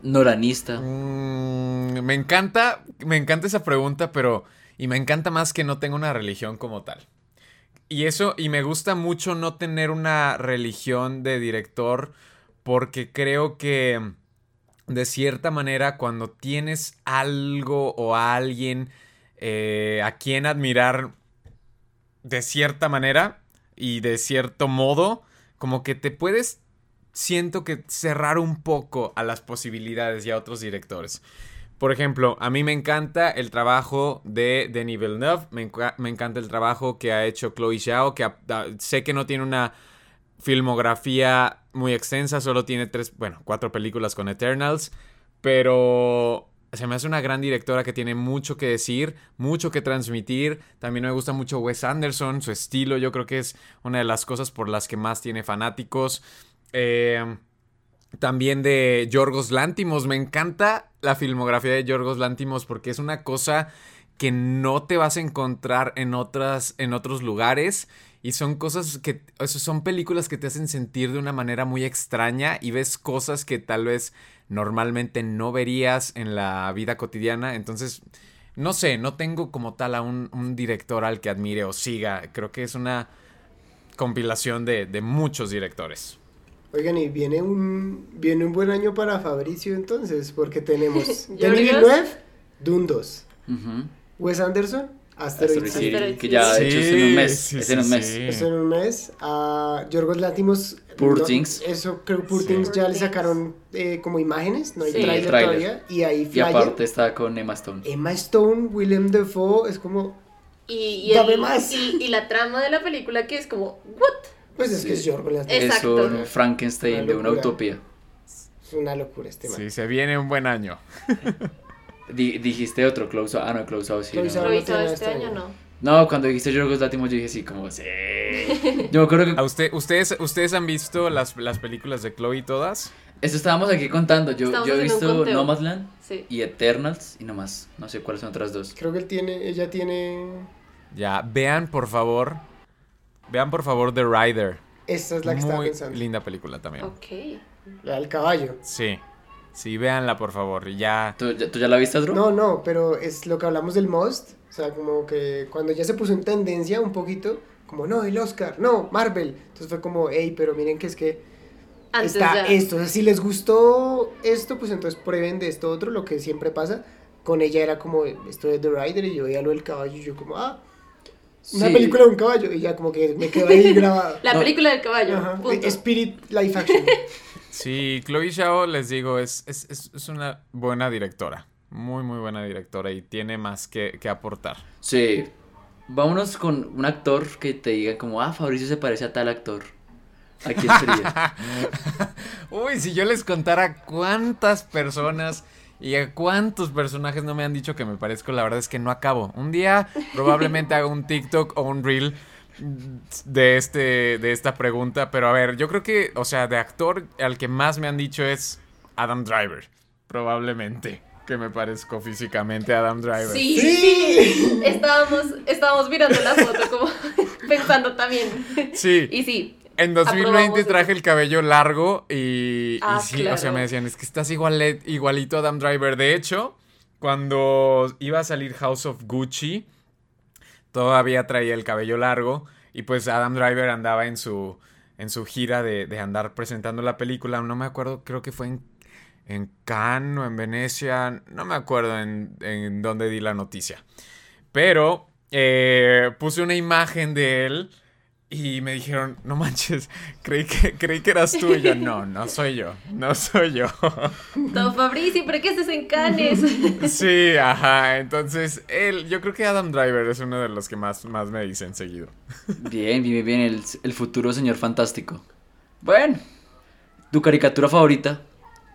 noranista? Mm, me encanta, me encanta esa pregunta, pero... Y me encanta más que no tenga una religión como tal. Y eso, y me gusta mucho no tener una religión de director porque creo que de cierta manera cuando tienes algo o alguien eh, a quien admirar de cierta manera y de cierto modo, como que te puedes, siento que cerrar un poco a las posibilidades y a otros directores. Por ejemplo, a mí me encanta el trabajo de Denis Villeneuve, me, enca- me encanta el trabajo que ha hecho Chloe Zhao, que sé que no tiene una filmografía muy extensa, solo tiene tres, bueno, cuatro películas con Eternals, pero se me hace una gran directora que tiene mucho que decir, mucho que transmitir. También me gusta mucho Wes Anderson, su estilo, yo creo que es una de las cosas por las que más tiene fanáticos. Eh, también de Yorgos Lántimos. Me encanta la filmografía de Yorgos Lántimos porque es una cosa que no te vas a encontrar en otras en otros lugares y son cosas que son películas que te hacen sentir de una manera muy extraña y ves cosas que tal vez normalmente no verías en la vida cotidiana, entonces no sé, no tengo como tal a un, un director al que admire o siga, creo que es una compilación de, de muchos directores. Oigan, y viene un, viene un buen año para Fabricio entonces, porque tenemos Yorgos. Denis Villeneuve, Dune 2, Ujú. Wes Anderson, Asteroid Asteroid City. Que ya de hecho es en un mes. Sí, es sí, en un mes. sí. Eso en un mes. A Yorgos Látimos. Poor no, Things. Eso creo que Poor Things Sí. ya le sacaron eh, como imágenes, no hay Sí. trailer, El tráiler. todavía. Y ahí Y flyer. aparte está con Emma Stone. Emma Stone, Willem Dafoe, es como. Y, y, Dame el- más. y, y la trama de la película que es como, ¿what? Pues es Sí. que es Yorgos Látimos. Es- un Frankenstein Una de una utopía. Es una locura este man. Sí, se viene un buen año. Di- dijiste otro, Close Out. Ah, no, Close Out sí. Close no. Out. ¿Lo no hizo tiene este este año año. no? No, cuando dijiste Yorgos Látimos yo dije sí, como sí. Yo me acuerdo que ¿A usted, ustedes, ¿Ustedes han visto las, las películas de Chloe todas? Eso estábamos aquí contando. Yo, Estamos yo he visto. Nomadland Sí. y Eternals y no más. No sé cuáles son otras dos. Creo que él tiene, ella tiene. Ya, vean por favor. Vean por favor The Rider. Esta es la que estaba Muy pensando. linda película también. Ok. La del caballo. Sí. Sí, véanla por favor. y Ya. ¿Tú, ya- ¿tú ya la viste, Drew? No, no, pero es lo que hablamos del Most. O sea, como que cuando ya se puso en tendencia un poquito, como no, el Oscar, no, Marvel. Entonces fue como, hey, pero miren que es que Antes está ya. esto. O sea, si les gustó esto, pues entonces prueben de esto otro, lo que siempre pasa. Con ella era como esto de The Rider y yo veía lo del caballo y yo como, ah, una Sí. película de un caballo. Y ya como que me quedó ahí grabado. La No. película del caballo. Ajá. punto. Spirit Life Action. Sí, Chloe Zhao, les digo, es, es, es, es una buena directora. Muy, muy buena directora y tiene más que, que aportar. Sí. Vámonos con un actor que te diga como, ah, Fabricio se parece a tal actor. ¿A quién sería? Uy, si yo les contara cuántas personas y a cuántos personajes no me han dicho que me parezco, la verdad es que no acabo. Un día probablemente haga un TikTok o un reel de este de esta pregunta, pero a ver, yo creo que, o sea, de actor al que más me han dicho es Adam Driver, probablemente que me parezco físicamente a Adam Driver. Sí, sí. Estábamos, estábamos mirando la foto como pensando también. Sí. Y sí. En 2020 aprobamos traje el cabello largo y, y Ah, sí, o sea, me decían, es que estás igual, igualito a Adam Driver. De hecho, cuando iba a salir House of Gucci, todavía traía el cabello largo y pues Adam Driver andaba en su, en su gira de, de andar presentando la película. No me acuerdo, creo que fue en, en Cannes o en Venecia, no me acuerdo en, en dónde di la noticia. Pero eh, puse una imagen de él y me dijeron, no manches, creí que, creí que eras tú. Y yo, no, no soy yo, no soy yo. Don Fabrici, ¿pero qué haces en Canes? Sí, ajá. Entonces, él, yo creo que Adam Driver es uno de los que más, más me dicen seguido. Bien, bien, bien, el, el futuro señor fantástico. Bueno, ¿tu caricatura favorita?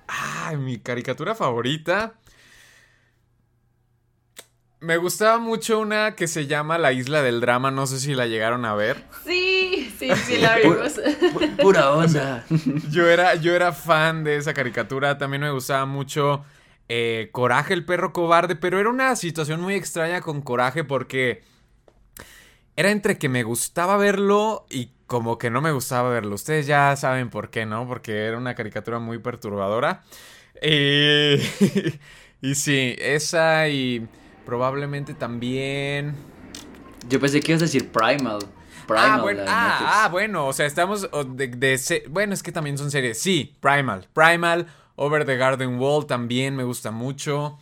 Ah, mi caricatura favorita. Me gustaba mucho una que se llama La Isla del Drama, no sé si la llegaron a ver. Sí, sí, sí, la vimos. Pu- Pura onda. Yo era, yo era fan de esa caricatura, también me gustaba mucho eh, Coraje, el perro cobarde, pero era una situación muy extraña con Coraje porque era entre que me gustaba verlo y como que no me gustaba verlo. Ustedes ya saben por qué, ¿no? Porque era una caricatura muy perturbadora. Y, y sí, esa y probablemente también... Yo pensé que ibas a decir Primal. Primal. Ah bueno, ah, ah, bueno, o sea, estamos de, bueno, es que también son series. Sí, Primal, Primal, Over the Garden Wall también me gusta mucho.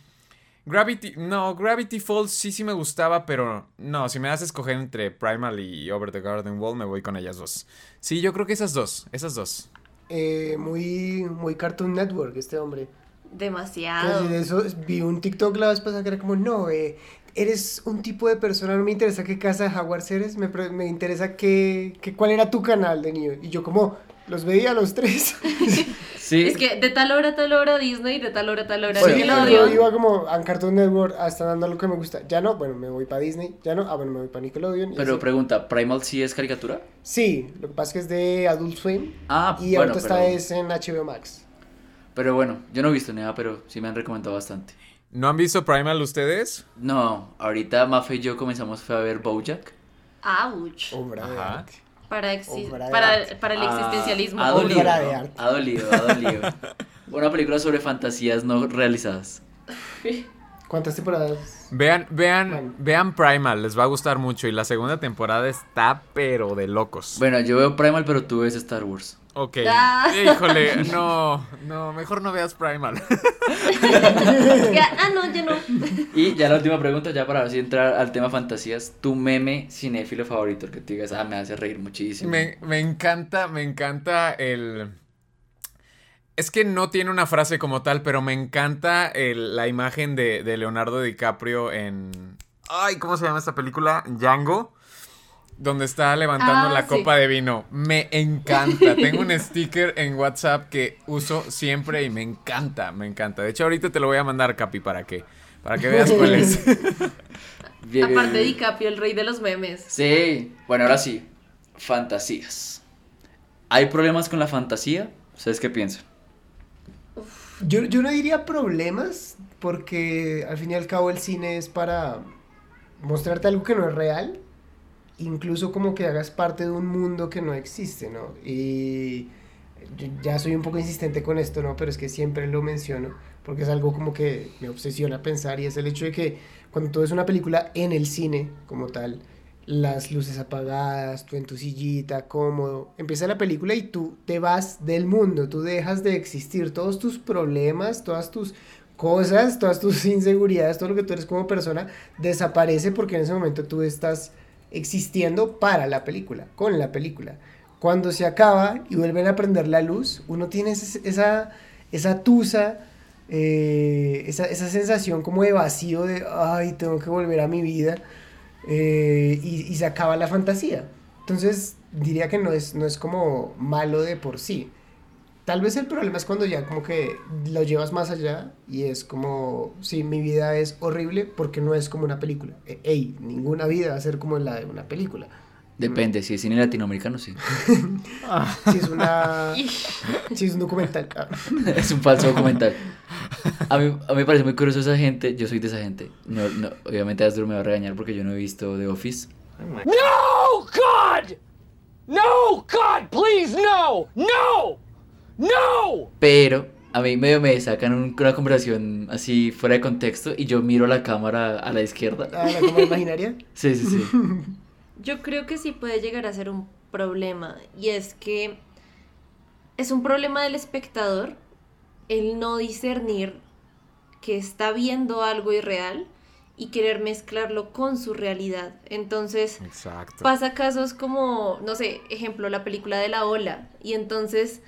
Gravity, no, Gravity Falls sí sí me gustaba, pero no, si me das a escoger entre Primal y Over the Garden Wall, me voy con ellas dos. Sí, yo creo que esas dos, esas dos. Eh, muy, muy Cartoon Network este hombre. Demasiado. Entonces, de eso vi un TikTok la vez pasada que era como, no, eh, eres un tipo de persona, no me interesa qué casa de Jaguars eres, me, me interesa qué, qué- cuál era tu canal de niño. Y yo como, los veía a los tres. Sí. Es que de tal hora a tal hora Disney, de tal hora a tal hora Bueno, Sí, pero- yo Nickelodeon. iba como a Cartoon Network, están dando lo que me gusta. Ya no, bueno, me voy para Disney. Ya no, ah, bueno, me voy para Nickelodeon. Pero así. pregunta, ¿Primal sí es caricatura? Sí, lo que pasa es que es de Adult Swim. Ah, y bueno, ahorita está pero, es en HBO Max. pero bueno, yo no he visto nada, pero sí me han recomendado bastante. ¿No han visto Primal ustedes? No, ahorita Mafe y yo comenzamos fue a ver Bojack. Ouch. Obra de arte. Para, exi- Obra de para, arte. para el Ah, existencialismo. Ha dolido, Obra de ¿no? arte. Ha dolido, ha dolido. Una película sobre fantasías no realizadas. ¿Cuántas temporadas? Vean, vean, Bueno. vean Primal, les va a gustar mucho y la segunda temporada está pero de locos. Bueno, yo veo Primal, pero tú ves Star Wars. Ok. Ah. Híjole, no, no, mejor no veas Primal. Ya- ah, no, ya no. Y ya la última pregunta, ya para ver si entrar al tema fantasías, tu meme cinéfilo favorito, el que te digas, ah, me hace reír muchísimo. Me, me encanta, me encanta el... Es que no tiene una frase como tal, pero me encanta el- la imagen de, de Leonardo DiCaprio en... Ay, ¿cómo se llama esta película? Django. Donde está levantando Ah, la sí. copa de vino. Me encanta. Tengo un sticker en WhatsApp que uso siempre y me encanta, me encanta. De hecho, ahorita te lo voy a mandar, Capi, para que, para que veas cuál es. Bien, Aparte de. DiCaprio, el rey de los memes. Sí, bueno, ahora sí, fantasías. ¿Hay problemas con la fantasía? ¿Ustedes qué piensan? Yo, yo no diría problemas, porque al fin y al cabo el cine es para mostrarte algo que no es real, incluso como que hagas parte de un mundo que no existe, ¿no? Y yo ya soy un poco insistente con esto, ¿no? Pero es que siempre lo menciono, porque es algo como que me obsesiona pensar, y es el hecho de que cuando tú ves una película en el cine como tal, las luces apagadas, tú en tu sillita, cómodo, empieza la película y tú te vas del mundo, tú dejas de existir, todos tus problemas, todas tus cosas, todas tus inseguridades, todo lo que tú eres como persona, desaparece porque en ese momento tú estás existiendo para la película, con la película. Cuando se acaba y vuelven a prender la luz, uno tiene esa, esa tusa, eh, esa, esa sensación como de vacío de, ay, tengo que volver a mi vida, eh, y, y se acaba la fantasía. Entonces, diría que no es, no es como malo de por sí. Tal vez el problema es cuando ya como que lo llevas más allá y es como, sí, mi vida es horrible porque no es como una película. E- Ey, ninguna vida va a ser como la de una película. Depende, si es cine latinoamericano, sí. Si es una... si es un documental. ah. es un falso documental. A mí, a mí me parece muy curioso esa gente. Yo soy de esa gente. No, no, obviamente Asdru me va a regañar porque yo no he visto The Office. No, God! No, God, please, no! No! No! Pero a mí medio me sacan un- una conversación así fuera de contexto y yo miro la cámara a la izquierda. Ah, la cámara imaginaria. Sí, sí, sí. Yo creo que sí puede llegar a ser un problema y es que es un problema del espectador el no discernir que está viendo algo irreal y querer mezclarlo con su realidad. Entonces Exacto. pasa casos como, no sé, ejemplo, la película de la ola y entonces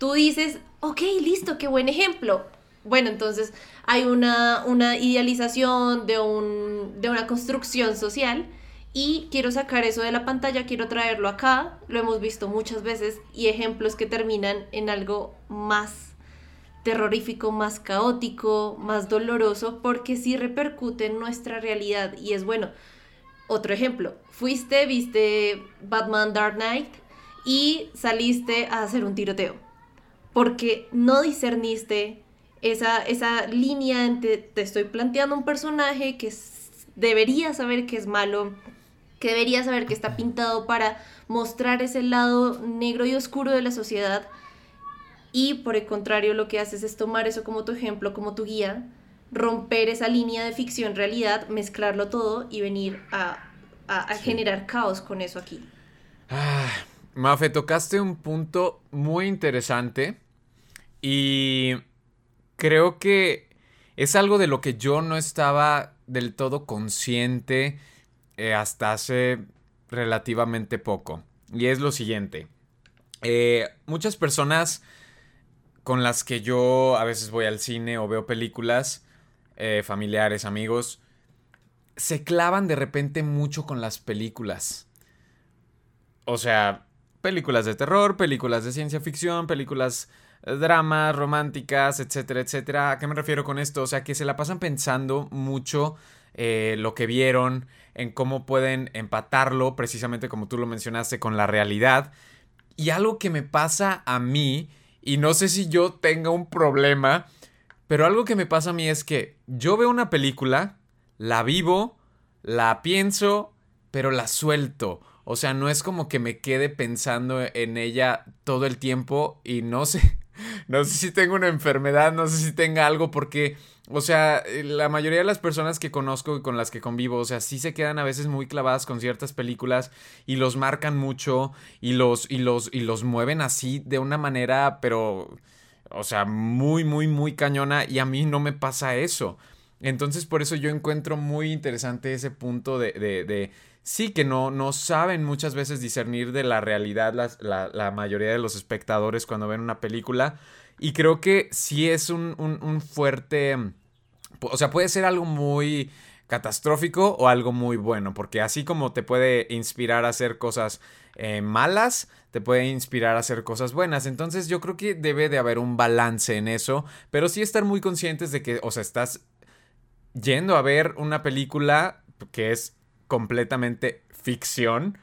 tú dices, ok, listo, qué buen ejemplo. Bueno, entonces hay una, una idealización de, un, de una construcción social y quiero sacar eso de la pantalla, quiero traerlo acá, lo hemos visto muchas veces y ejemplos que terminan en algo más terrorífico, más caótico, más doloroso, porque sí repercute en nuestra realidad y es bueno. Otro ejemplo, fuiste, viste Batman Dark Knight y saliste a hacer un tiroteo, porque no discerniste esa, esa línea entre te estoy planteando un personaje que debería saber que es malo, que debería saber que está pintado para mostrar ese lado negro y oscuro de la sociedad, y por el contrario lo que haces es tomar eso como tu ejemplo, como tu guía, romper esa línea de ficción realidad, mezclarlo todo y venir a, a- a generar caos con eso aquí. Ah, Mafe, tocaste un punto muy interesante y creo que es algo de lo que yo no estaba del todo consciente eh, hasta hace relativamente poco. Y es lo siguiente. Eh, muchas personas con las que yo a veces voy al cine o veo películas, eh, familiares, amigos, se clavan de repente mucho con las películas. O sea, películas de terror, películas de ciencia ficción, películas eh, dramas, románticas, etcétera, etcétera. ¿A qué me refiero con esto? O sea, que se la pasan pensando mucho eh, lo que vieron, en cómo pueden empatarlo, precisamente como tú lo mencionaste, con la realidad. Y algo que me pasa a mí, y no sé si yo tenga un problema, pero algo que me pasa a mí es que yo veo una película, la vivo, la pienso, pero la suelto. O sea, no es como que me quede pensando en ella todo el tiempo y no sé, no sé si tengo una enfermedad, no sé si tenga algo porque, o sea, eh, la mayoría de las personas que conozco y con las que convivo, o sea, sí se quedan a veces muy clavadas con ciertas películas y los marcan mucho y los y los y los mueven así de una manera, pero o sea, muy muy muy cañona y a mí no me pasa eso. Entonces por eso yo encuentro muy interesante ese punto de, de, de sí que no, no saben muchas veces discernir de la realidad la, la mayoría de los espectadores cuando ven una película. Y creo que sí es un, un- un fuerte... O sea, puede ser algo muy catastrófico o algo muy bueno, porque así como te puede inspirar a hacer cosas eh, malas, te puede inspirar a hacer cosas buenas. Entonces yo creo que debe de haber un balance en eso, pero sí estar muy conscientes de que, o sea, estás yendo a ver una película que es completamente ficción.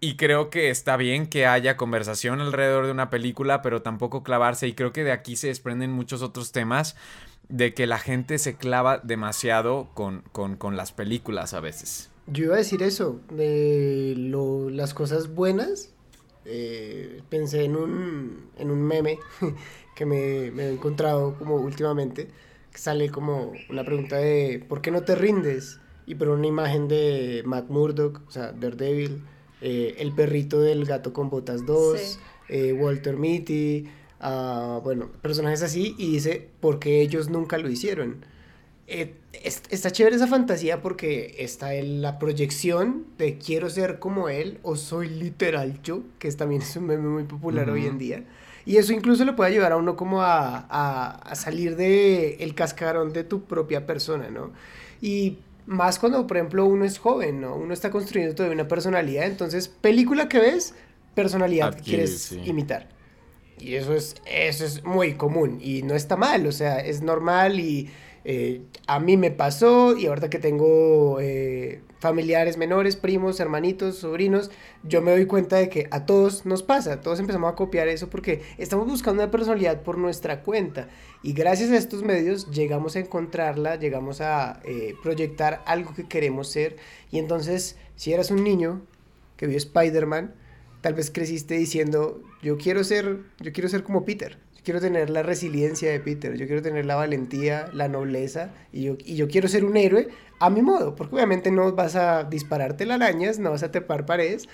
Y creo que está bien que haya conversación alrededor de una película, pero tampoco clavarse. Y creo que de aquí se desprenden muchos otros temas de que la gente se clava demasiado con, con, con las películas a veces. Yo iba a decir eso, de lo- las cosas buenas. eh, pensé en un, en un meme que me, me he encontrado como últimamente, que sale como una pregunta de ¿por qué no te rindes? Y por una imagen de Matt Murdock, o sea, Daredevil, eh, el perrito del gato con botas 2, Sí. eh, Walter Mitty, ah, bueno, personajes así, y dice ¿por qué ellos nunca lo hicieron? eh, es- está chévere esa fantasía porque está en la proyección de quiero ser como él o soy literal yo, que es, también es un meme muy popular hoy en día. Y eso incluso le puede ayudar a uno como a, a- a salir de el cascarón de tu propia persona, ¿no? Y más cuando, por ejemplo, uno es joven, ¿no? Uno está construyendo todavía una personalidad, entonces, película que ves, personalidad Adquiere, quieres sí. imitar. Y eso es, eso es muy común y no está mal, o sea, es normal y eh, a mí me pasó y ahorita que tengo eh, familiares menores, primos, hermanitos, sobrinos, yo me doy cuenta de que a todos nos pasa, todos empezamos a copiar eso porque estamos buscando una personalidad por nuestra cuenta. Y gracias a estos medios llegamos a encontrarla, llegamos a eh, proyectar algo que queremos ser. Y entonces si eras un niño que vio Spider-Man, tal vez creciste diciendo, yo quiero ser, yo quiero ser como Peter, quiero tener la resiliencia de Peter, yo quiero tener la valentía, la nobleza, y yo, y yo quiero ser un héroe a mi modo, porque obviamente no vas a dispararte arañas, no vas a trepar paredes,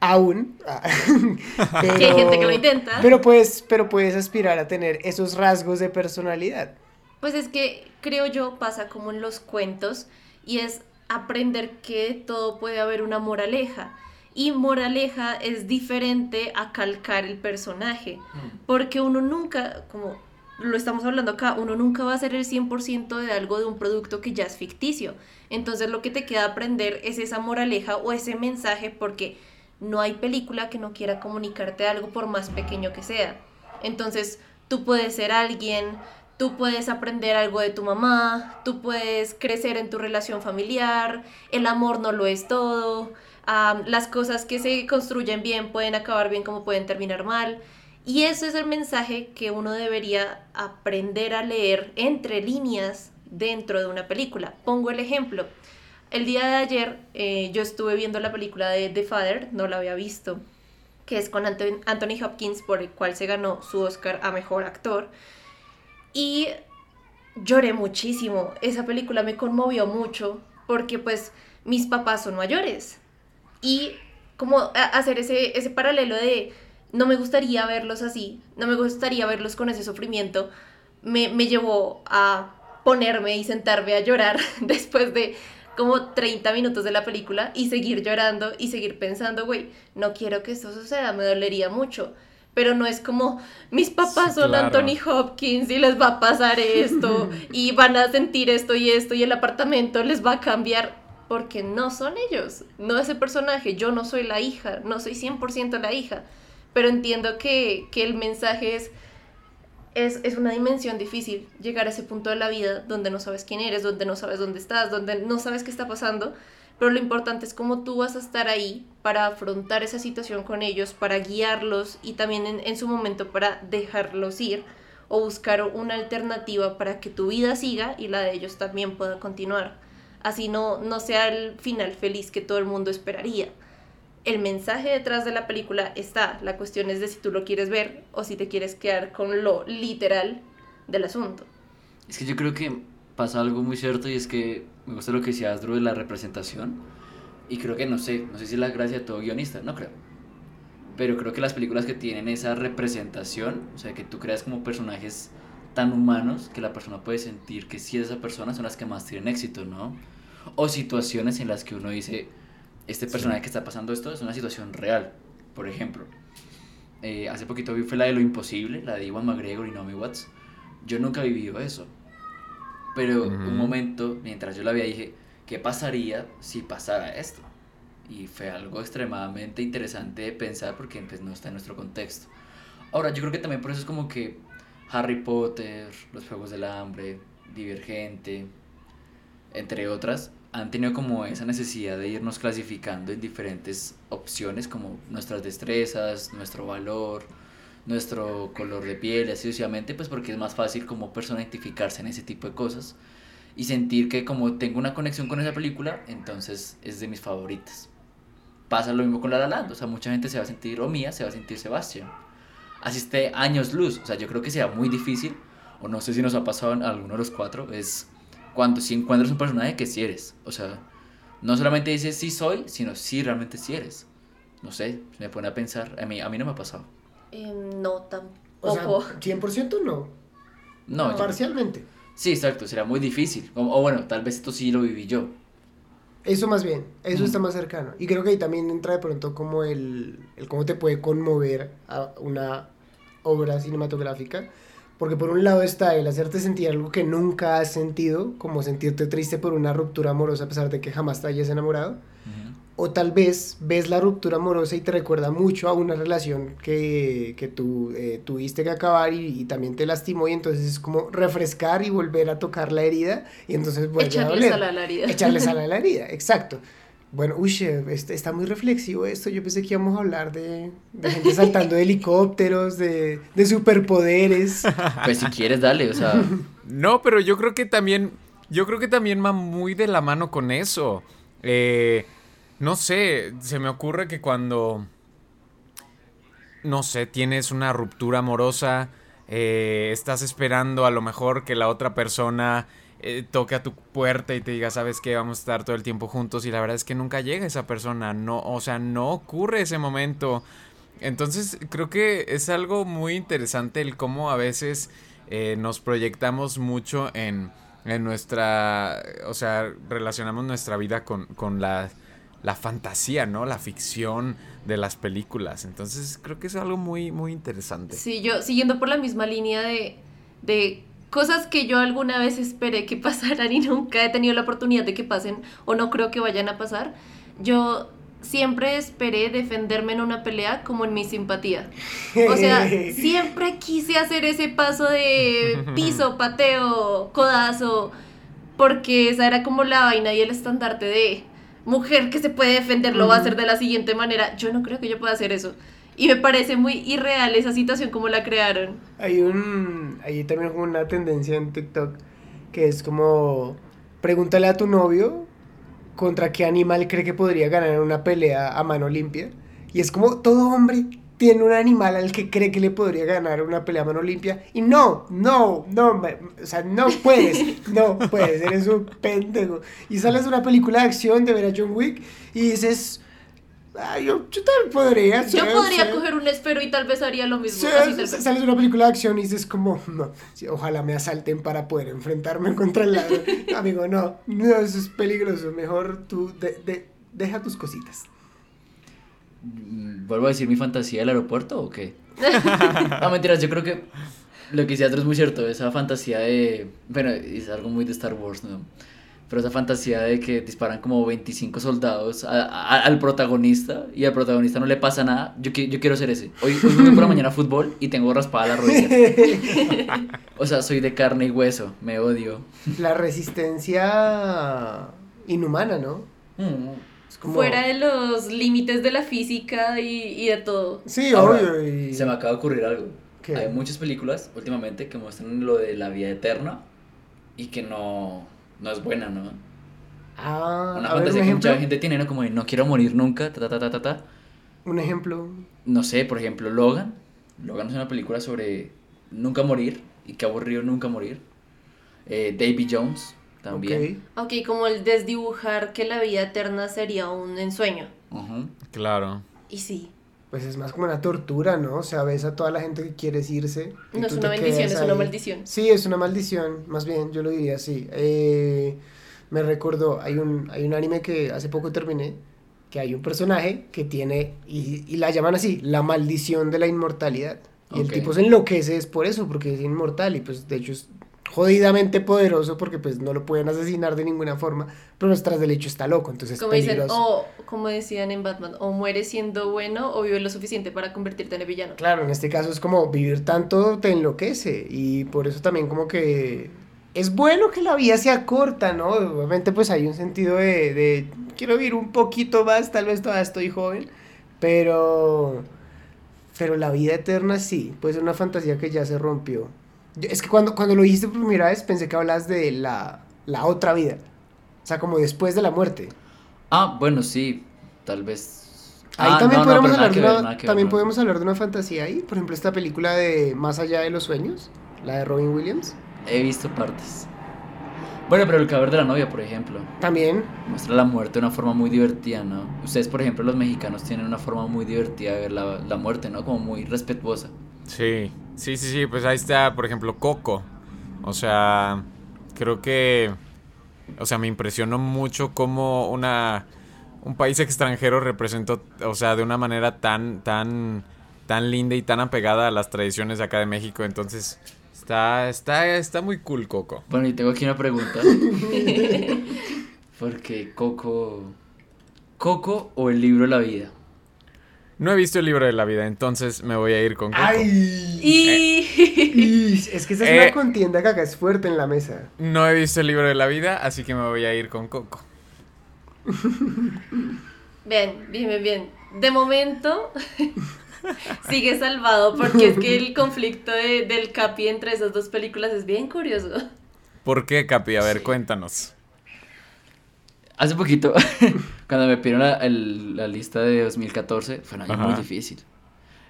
aún. pero, hay gente que lo intenta. Pero puedes, pero puedes aspirar a tener esos rasgos de personalidad. Pues es que creo yo pasa como en los cuentos y es aprender que todo puede haber una moraleja y moraleja es diferente a calcar el personaje, mm. porque uno nunca, como lo estamos hablando acá, uno nunca va a ser el 100% de algo de un producto que ya es ficticio. Entonces lo que te queda aprender es esa moraleja o ese mensaje porque no hay película que no quiera comunicarte algo por más pequeño que sea. Entonces tú puedes ser alguien, tú puedes aprender algo de tu mamá, tú puedes crecer en tu relación familiar, el amor no lo es todo las cosas que se construyen bien pueden acabar bien como pueden terminar mal. Y ese es el mensaje que uno debería aprender a leer entre líneas dentro de una película. Pongo el ejemplo. El día de ayer eh, yo estuve viendo la película de The Father, no la había visto, que es con Anthony Hopkins, por el cual se ganó su Oscar a Mejor Actor. Y lloré muchísimo. Esa película me conmovió mucho porque pues mis papás son mayores y como hacer ese, ese paralelo de no me gustaría verlos así, no me gustaría verlos con ese sufrimiento, me, me llevó a ponerme y sentarme a llorar después de como 30 minutos de la película y seguir llorando y seguir pensando, güey, no quiero que esto suceda, me dolería mucho. Pero no es como, mis papás son Anthony Hopkins y les va a pasar esto y van a sentir esto y esto y el apartamento les va a cambiar porque no son ellos, no ese personaje, yo no soy la hija, no soy 100% la hija, pero entiendo que, el mensaje es, es, es, una dimensión difícil, llegar a ese punto de la vida donde no sabes quién eres, donde no sabes dónde estás, donde no sabes qué está pasando, pero lo importante es cómo tú vas a estar ahí para afrontar esa situación con ellos, para guiarlos y también en, en su momento para dejarlos ir o buscar una alternativa para que tu vida siga y la de ellos también pueda continuar así no, no sea el final feliz que todo el mundo esperaría. El mensaje detrás de la película está, la cuestión es de si tú lo quieres ver o si te quieres quedar con lo literal del asunto. Es que yo creo que pasa algo muy cierto y es que me gusta lo que decía Drew de la representación y creo que no sé, no sé si es la gracia de todo guionista, no creo. Pero creo que las películas que tienen esa representación, o sea, que tú creas como personajes tan humanos que la persona puede sentir que si esa persona son las que más tienen éxito, ¿no? O situaciones en las que uno dice, este personaje que está pasando esto es una situación real. Por ejemplo, eh, hace poquito vi fue la de Lo Imposible, la de Iwan McGregor y Naomi Watts. Yo nunca he vivido eso. Pero un momento, mientras yo la veía, dije, ¿qué pasaría si pasara esto? Y fue algo extremadamente interesante de pensar porque pues, no está en nuestro contexto. Ahora, yo creo que también por eso es como que Harry Potter, Los Juegos del Hambre, Divergente, entre otras, han tenido como esa necesidad de irnos clasificando en diferentes opciones como nuestras destrezas, nuestro valor, nuestro color de piel, así sucesivamente, pues porque es más fácil como persona identificarse en ese tipo de cosas y sentir que como tengo una conexión con esa película, entonces es de mis favoritas. Pasa lo mismo con La La Land, o sea, mucha gente se va a sentir, o Mía se va a sentir Sebastián así esté años luz. O sea, yo creo que sea muy difícil, o no sé si nos ha pasado a alguno de los cuatro, es cuando si encuentras un personaje que sí eres. O sea, no solamente dices sí soy, sino sí realmente sí eres. No sé, me pone a pensar. A mí, a mí no me ha pasado. Em, no tampoco. O sea, 100% no. No. Parcialmente. Sí, exacto, será muy difícil. O, bueno, tal vez esto sí lo viví yo. Eso más bien, eso está más cercano. Y creo que ahí también entra de pronto como el, el cómo te puede conmover a una obra cinematográfica, porque por un lado está el hacerte sentir algo que nunca has sentido, como sentirte triste por una ruptura amorosa a pesar de que jamás te hayas enamorado, o tal vez ves la ruptura amorosa y te recuerda mucho a una relación que, que tú eh, tuviste que acabar y, y también te lastimó y entonces es como refrescar y volver a tocar la herida y entonces vuelve a Echarle doler. sal a la herida. Echarle sal a la herida, exacto. Bueno, uy, este- está muy reflexivo esto. Yo pensé que íbamos a hablar de, de gente saltando de helicópteros, de, de superpoderes. Pues si quieres, dale, o sea, No, pero yo creo que también, yo creo que también va muy de la mano con eso. Eh, no sé, se me ocurre que cuando, no sé, tienes una ruptura amorosa, eh, estás esperando a lo mejor que la otra persona eh, toque a tu puerta y te diga, sabes que vamos a estar todo el tiempo juntos y la verdad es que nunca llega esa persona, no, o sea, no ocurre ese momento. Entonces creo que es algo muy interesante el cómo a veces eh, nos proyectamos mucho en, en nuestra, o sea, relacionamos nuestra vida con, con la, la fantasía, ¿no? La ficción de las películas. Entonces creo que es algo muy, muy interesante. Sí, yo siguiendo por la misma línea de, de cosas que yo alguna vez esperé que pasaran y nunca he tenido la oportunidad de que pasen o no creo que vayan a pasar, yo siempre esperé defenderme en una pelea como en mi simpatía. O sea, siempre quise hacer ese paso de piso, pateo, codazo, porque esa era como la vaina y el estandarte de mujer que se puede defender lo va a hacer de la siguiente manera. Yo no creo que yo pueda hacer eso. Y me parece muy irreal esa situación como la crearon. Hay un, hay también como una tendencia en TikTok que es como, pregúntale a tu novio contra qué animal cree que podría ganar una pelea a mano limpia. Y es como todo hombre tiene un animal al que cree que le podría ganar una pelea a mano limpia. Y no, no, no, o sea, no puedes, no puedes, eres un pendejo. Y sales de una película de acción de ver a John Wick y dices, "Ah, yo, yo también podría. Yo podría sí". coger un espero y tal vez haría lo mismo. Sí, así tal s- vez. sales de una película de acción y dices como, no, sí, ojalá me asalten para poder enfrentarme contra el ladrón. Amigo, no, no, eso es peligroso. Mejor tú de- de- deja tus cositas. mm, ¿vuelvo a decir mi fantasía del aeropuerto o qué? No, mentiras, yo creo que lo que dice es muy cierto, esa fantasía de, bueno, es algo muy de Star Wars, ¿no? Pero esa fantasía de que disparan como 25 soldados a- a- al protagonista y al protagonista no le pasa nada, yo, yo quiero ser ese. Hoy, hoy jugué por la mañana fútbol y tengo raspada la rodilla. O sea, soy de carne y hueso, me odio. La resistencia inhumana, ¿no? Mm. Como- Fuera de los límites de la física y, y de todo. Sí, Ahora, obvio. y- Se me acaba de ocurrir algo. ¿Qué? Hay muchas películas últimamente que muestran lo de la vida eterna y que no, no es buena, ¿no? Ah, Una a ver, un fantasía que mucha ejemplo. gente tiene, ¿no? Como de no quiero morir nunca, ta, ta, ta, ta, ta, ta. Un ejemplo. No sé, por ejemplo, Logan. Logan es una película sobre nunca morir y qué aburrido nunca morir. Eh, Davy Jones también. Ok. Ok, como el desdibujar que la vida eterna sería un ensueño. Ujú. Claro. Y sí, Pues es más como una tortura, ¿no? O sea, ves a toda la gente que quieres irse. no es una bendición, es una maldición. Sí, es una maldición, más bien, yo lo diría así. Eh, me recordó, hay un, hay un anime que hace poco terminé, que hay un personaje que tiene, y, y la llaman así, la maldición de la inmortalidad. Y el tipo se enloquece es por eso, porque es inmortal y pues de hecho es jodidamente poderoso porque pues no lo pueden asesinar de ninguna forma, pero tras del hecho está loco, entonces es Como dicen, peligroso. o como decían en Batman, o mueres siendo bueno o vives lo suficiente para convertirte en el villano. Claro, en este caso es como vivir tanto te enloquece y por eso también como que es bueno que la vida sea corta, ¿no? Obviamente pues hay un sentido de, de quiero vivir un poquito más, tal vez todavía estoy joven, pero pero la vida eterna sí, puede ser una fantasía que ya se rompió. Yo- es que cuando, cuando lo dijiste por primera vez pensé que hablas de la, la otra vida, o sea, como después de la muerte. Ah, bueno, sí, tal vez. Ahí Ah, también, no, podemos, hablar de una, ver, también podemos hablar de una fantasía ahí. Por ejemplo, esta película de Más allá de los sueños, la de Robin Williams. He visto partes. Bueno, pero el cadáver de la novia, por ejemplo, También, muestra la muerte de una forma muy divertida, ¿no? Ustedes, por ejemplo, los mexicanos tienen una forma muy divertida de ver la, la muerte, ¿no? Como muy respetuosa. Sí, sí, sí, sí, pues ahí está, por ejemplo, Coco. O sea, creo que, o sea, me impresionó mucho cómo una, un país extranjero representó, o sea, de una manera tan, tan, tan linda y tan apegada a las tradiciones acá de México. Entonces, está, está, está muy cool Coco. Bueno, y tengo aquí una pregunta. Porque Coco. ¿Coco o el libro La Vida? No he visto el libro de la vida, entonces me voy a ir con Coco. ¡Ay! Y... Y es que esa es Eh. una contienda que acá es fuerte en la mesa. No he visto el libro de la vida, así que me voy a ir con Coco. Bien, bien, bien, bien. De momento sigue salvado porque es que el conflicto de- del Capi entre esas dos películas es bien curioso. ¿Por qué, Capi? A ver, cuéntanos. Hace poquito, cuando me pidieron la, el- la lista de 2014, fue un año muy Ajá. difícil.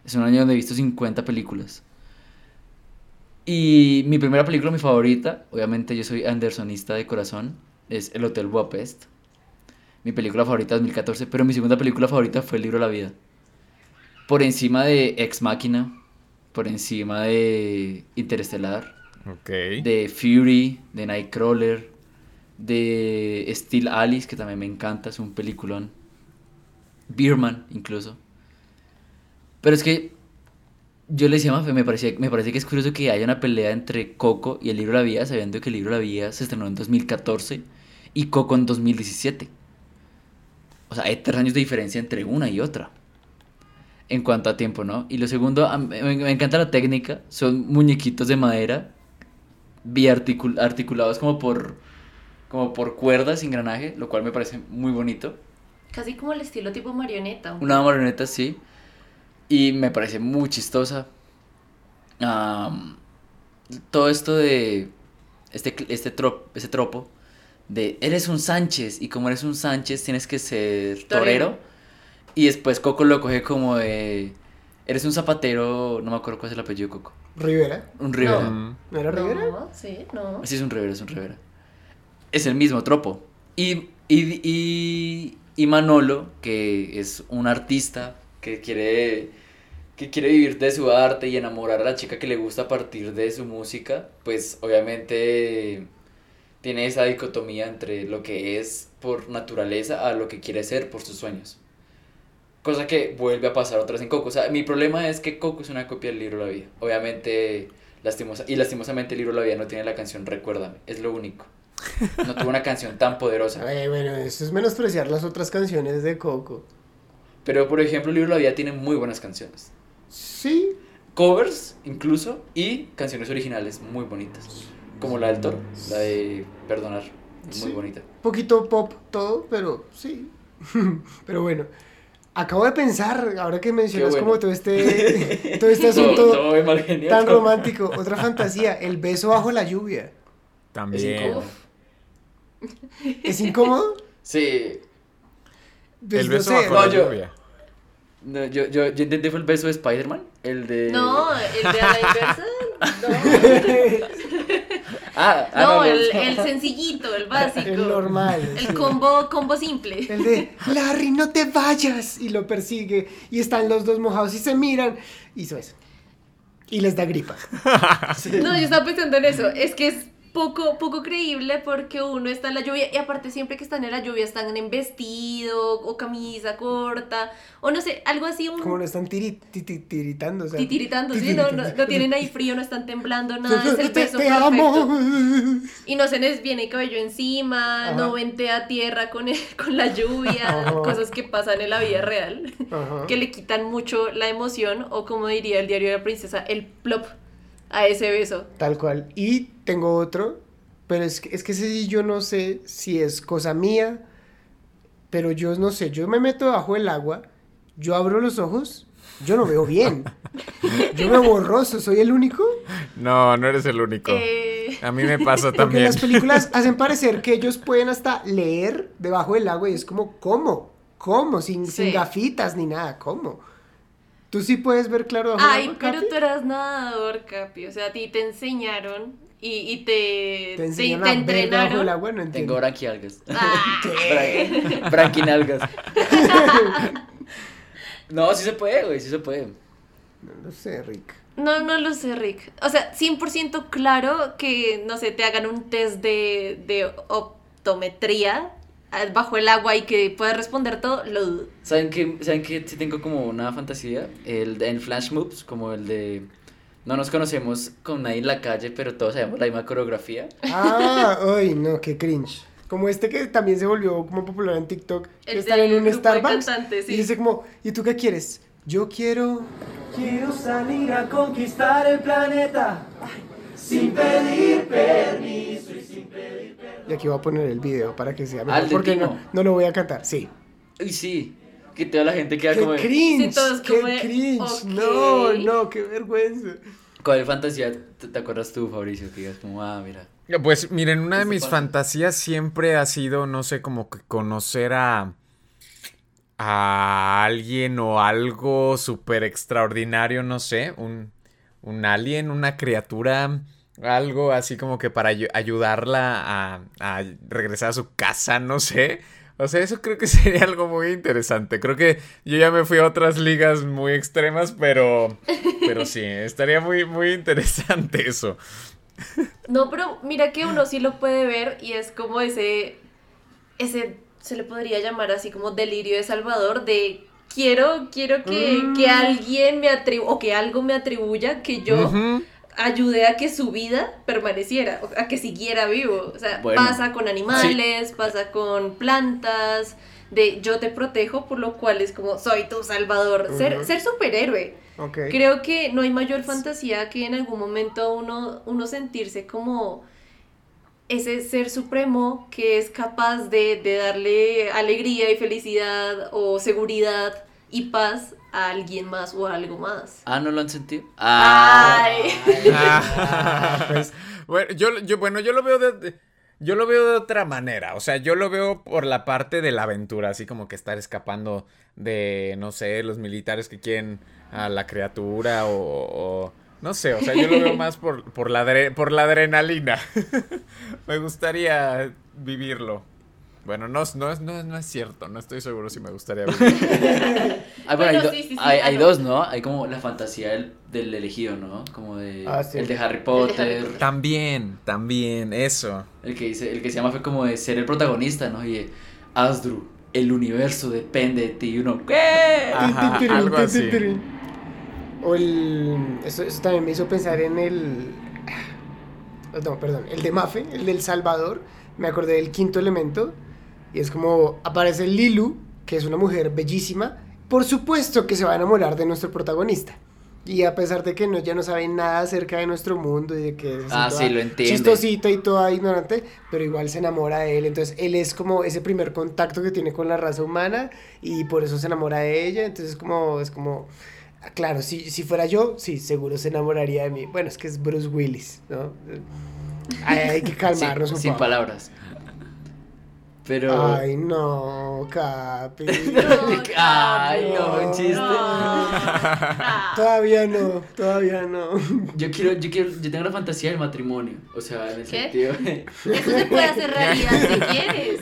Es un año donde he visto 50 películas. Y mi primera película, mi favorita, obviamente yo soy andersonista de corazón, es El Hotel Budapest. Mi película favorita de 2014, pero mi segunda película favorita fue El Libro de la Vida. Por encima de Ex Máquina, por encima de Interestelar, Ok. de Fury, de Nightcrawler, de Steel Alice, que también me encanta, es un peliculón. Beerman, incluso. Pero es que yo le decía a Mafe, me, parecía, me parece que es curioso que haya una pelea entre Coco y el libro de la vida, sabiendo que el libro de la vida se estrenó en 2014 y Coco en 2017. O sea, hay tres años de diferencia entre una y otra. En cuanto a tiempo, ¿no? Y lo segundo, me, me encanta la técnica. Son muñequitos de madera articulados como por, como por cuerdas y engranaje, lo cual me parece muy bonito. Casi como el estilo tipo marioneta. Una marioneta, sí. Y me parece muy chistosa. Am, todo esto de este, este, trop, este tropo de eres un Sánchez y como eres un Sánchez tienes que ser torero. Torero. Y después Coco lo coge como de eres un zapatero, no me acuerdo cuál es el apellido de Coco. ¿Rivera? Un Rivera. ¿No era Rivera? No, sí, no. Sí, es un Rivera, es un Rivera. Es el mismo tropo. Y, y, y, y Manolo, que es un artista que quiere, que quiere vivir de su arte y enamorar a la chica que le gusta a partir de su música, pues obviamente tiene esa dicotomía entre lo que es por naturaleza a lo que quiere ser por sus sueños. Cosa que vuelve a pasar otra vez en Coco. O sea, mi problema es que Coco es una copia del libro La Vida. Obviamente, y lastimosamente el libro La Vida no tiene la canción Recuérdame. Es lo único. No tuvo una canción tan poderosa. Ay, bueno, eso es menospreciar las otras canciones de Coco. Pero, por ejemplo, el libro La Vida tiene muy buenas canciones. Sí, Covers, incluso, y canciones originales muy bonitas. Como la del toro, la de Perdonar. Muy Sí. bonita. poquito pop todo, pero sí. pero bueno, acabo de pensar, ahora que mencionas bueno. como todo este, todo este Todo, asunto todo es mal genio. tan romántico, otra fantasía, el beso bajo la lluvia. Es También. ¿Es incómodo? Sí. Pues el no beso sé, bajo No, la yo- lluvia. No, yo, yo, yo intenté fue el beso de Spider-Man. El de. No, el de la inversa. No, Ah, ah, no, no, el, no. el sencillito, el básico. El normal. El sí. combo, combo simple. El de Larry, no te vayas. Y lo persigue. Y están los dos mojados y se miran. Hizo eso. Y les da gripa. No, yo estaba pensando en eso. Es que es poco, poco creíble porque uno está en la lluvia y aparte siempre que están en la lluvia están en vestido o camisa corta o no sé, algo así, un Como lo están tiri- ti- ti- tiritando. O sea, titiritando, ¿sí? No, no, no tienen ahí frío, no están temblando, nada, es el Te- beso te perfecto. amo. Y no se les viene cabello encima, Ajá. no ventea tierra con, el- con la lluvia, cosas que pasan en la vida real, Ajá. que le quitan mucho la emoción o como diría el diario de la princesa, el plop a ese beso. Tal cual. Y tengo otro, pero es que, es que ese sí yo no sé si es cosa mía, pero yo no sé, yo me meto debajo del agua, yo abro los ojos, yo no veo bien. Yo veo borroso, ¿soy el único? No, no eres el único. Eh, A mí me pasa Porque también. las películas hacen parecer que ellos pueden hasta leer debajo del agua y es como, ¿cómo? ¿Cómo? Sin, sin gafitas ni nada, ¿cómo? ¿Tú sí puedes ver claro del Ay, pero tú eras nadador, Capi. O sea, a ti te enseñaron y, y te, ¿Te enseñaron te a del entrenaron. agua? No entiendo. Tengo branquialgas. Ah, Branquinalgas. no, sí se puede, güey, sí se puede. No, no sé, Rick. no, no lo sé, Rick. O sea, 100% claro que, no sé, te hagan un test de, de optometría bajo el agua y que puedas responder todo, lo dudo. ¿Saben que, ¿Saben que sí tengo como una fantasía? El de, en Flash Moves, como el de... No nos conocemos con nadie en la calle, pero todos sabemos la misma coreografía. Ah, ay, no, qué cringe. Como este que también se volvió como popular en TikTok. Que El están en un Starbucks. sí. Y dice como, ¿y tú qué quieres? Yo quiero. Quiero salir a conquistar el planeta sin pedir permiso y sin pedir Y aquí voy a poner el video para que sea Ah, mejor. el de porque no, no lo voy a cantar. Sí. Uy, sí. Que toda la gente queda ¡Qué como. cringe! Sí, todos ¡Qué como de, cringe! No, no, qué vergüenza. ¿Cuál fantasía te, te acuerdas tú, Fabricio? Que digas como, ah, mira. Pues miren, una de mis pasa. fantasías siempre ha sido, no sé, como que conocer a a alguien o algo súper extraordinario, no sé, un, un alien, una criatura, algo así como que para ayu- ayudarla a, a regresar a su casa, no sé. O sea, eso creo que sería algo muy interesante. Creo que yo ya me fui a otras ligas muy extremas, pero, pero sí, estaría muy, muy interesante eso. No, pero mira que uno sí lo puede ver y es como ese, ese, se le podría llamar así como delirio de Salvador de quiero, quiero que, Mm. que alguien me atribuya, o que algo me atribuya que yo. Ayudé a que su vida permaneciera, a que siguiera vivo. O sea, Bueno. pasa con animales, pasa con plantas, de yo te protejo, por lo cual es como soy tu salvador. Ser, ser superhéroe. Creo que no hay mayor fantasía que en algún momento uno, uno sentirse como ese ser supremo que es capaz de, de darle alegría y felicidad o seguridad y paz a alguien más o a algo más. Ah, ¿no lo han sentido? Ah. Ay. Ah, pues, bueno, yo, yo, bueno, yo lo veo de, de- yo lo veo de otra manera. O sea, yo lo veo por la parte de la aventura, así como que estar escapando de, no sé, los militares que quieren a la criatura o, o- no sé, o sea, yo lo veo más por, por, la, por la adrenalina. me gustaría vivirlo. Bueno, no, no, es- no, no es cierto, no estoy seguro si me gustaría vivirlo. Ah, bueno, hay, do- sí, sí, sí, hay, ah, hay dos, ¿no? Hay como la fantasía del, del elegido, ¿no? Como de Ah, sí. el de Harry Potter, también, también, eso. el que dice, el que se llama fue como de ser el protagonista, ¿no? Y de Asdru, el universo depende de ti, y uno, ¿qué? Ajá, algo así. O el. Eso, eso también me hizo pensar en el. No, perdón. El de Mafe, el del Salvador. Me acordé del quinto elemento. Y es como aparece Lilu, que es una mujer bellísima. Por supuesto que se va a enamorar de nuestro protagonista. Y a pesar de que no, ya no sabe nada acerca de nuestro mundo y de que es Ah, sí, lo entiende. chistosita y toda ignorante, pero igual se enamora de él. Entonces él es como ese primer contacto que tiene con la raza humana y por eso se enamora de ella. Entonces es como, es como, ah, claro, si, si fuera yo, sí, seguro se enamoraría de mí. Bueno, es que es Bruce Willis, ¿no? Hay, hay que calmarnos sin, un sin poco. palabras. Pero... Ay, no, Capi. Ay, no, un chiste. Todavía no, todavía no. Yo quiero, yo quiero, yo tengo la fantasía del matrimonio. O sea, en el ¿Qué? sentido de- Eso se puede hacer realidad si quieres.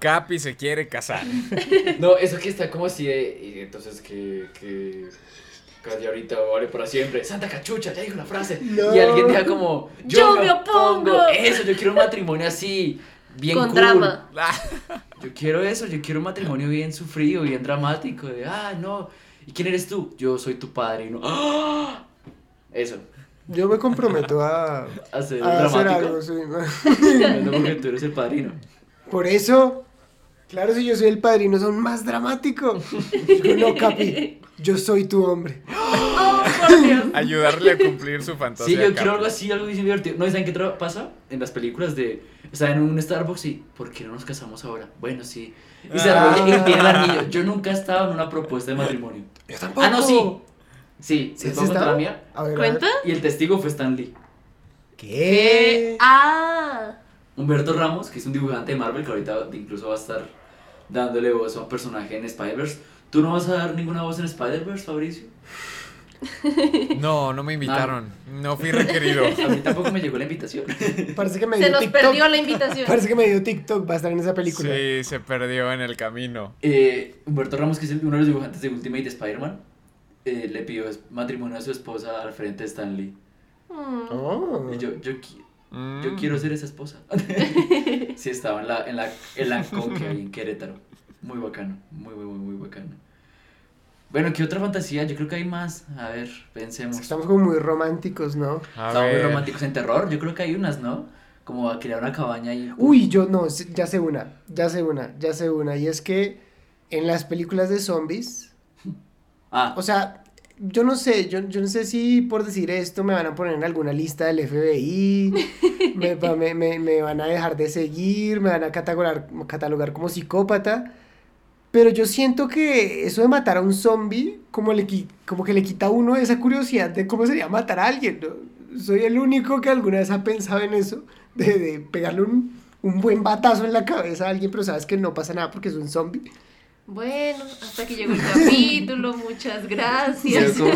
Capi se quiere casar. No, eso que está como así de. Y entonces que. que Casi ahorita vale para siempre. Santa cachucha, ya dijo la frase. No. Y alguien diga como. Yo me opongo". Eso, yo quiero un matrimonio así. Bien Con cool. drama. Yo quiero eso, yo quiero un matrimonio bien sufrido, bien dramático. De, ah, no. ¿Y quién eres tú? Yo soy tu padre. Y no. ¡Ah! Eso. Yo me comprometo a, Hacer a hacer dramático. algo, sí. No, porque tú eres el padrino. Por eso, claro, si yo soy el padrino, son más dramático. Digo, no, Capi, yo soy tu hombre. Oh, por Dios. Ayudarle a cumplir su fantasía. Sí, yo quiero algo así, algo bien divertido. ¿No saben qué pasa? En las películas de... Están en un Starbucks y... ¿Por qué no nos casamos ahora? Bueno, sí. Y se Ah. arrolla y tiene el anillo. Yo nunca he estado en una propuesta de matrimonio. Yo tampoco. Ah, no, sí. Sí, ¿Sí ¿les has puedo contar estado? la mía? A ver, a ver. ¿Cuenta? Y el testigo fue Stan Lee. ¿Qué? Ah. Humberto Ramos, que es un dibujante de Marvel que ahorita incluso va a estar dándole voz a un personaje en Spider-Verse. ¿Tú no vas a dar ninguna voz en Spider-Verse, Fabricio? No, no me invitaron. No fui requerido. A mí tampoco me llegó la invitación. Parece que me Se dio nos TikTok. perdió la invitación. Parece que me dio TikTok, va a estar en esa película. Sí, se perdió en el camino. Eh, Humberto Ramos, que es uno de los dibujantes de Ultimate Spider-Man, eh, le pidió matrimonio a su esposa al frente de Stan Lee. Mm. Oh. Y yo, yo, qui- Mm. yo quiero ser esa esposa. sí, estaba en la, en la, en la Conque ahí en Querétaro. Muy bacano, muy, muy, muy, muy bacano. Bueno, ¿qué otra fantasía? Yo creo que hay más. A ver, pensemos. Estamos como muy románticos, ¿no? A Estamos muy ver. románticos en terror. Yo creo que hay unas, ¿no? como a crear una cabaña y... Uy, yo no, ya sé una, ya sé una, ya sé una. Y es que en las películas de zombies, Ah, o sea, yo no sé, yo, yo no sé si por decir esto me van a poner en alguna lista del FBI, me, va- me- me- me van a dejar de seguir, me van a catalogar, catalogar como psicópata. Pero yo siento que eso de matar a un zombie, como, le, como que le quita a uno esa curiosidad de cómo sería matar a alguien, ¿no? Soy el único que alguna vez ha pensado en eso, de, de pegarle un, un buen batazo en la cabeza a alguien, pero sabes que no pasa nada porque es un zombie. Bueno, hasta que llegó el capítulo, muchas gracias. como,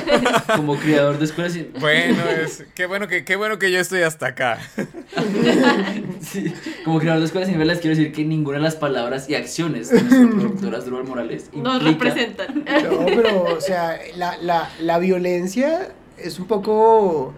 como creador de escuelas... y- Bueno, es, qué bueno que, qué bueno que yo estoy hasta acá. Sí, como creador de escuelas les quiero decir que ninguna de las palabras y acciones de nuestro productor Asdrúbal Morales Nos implica- representan. No, pero, o sea, la, la, la violencia es un poco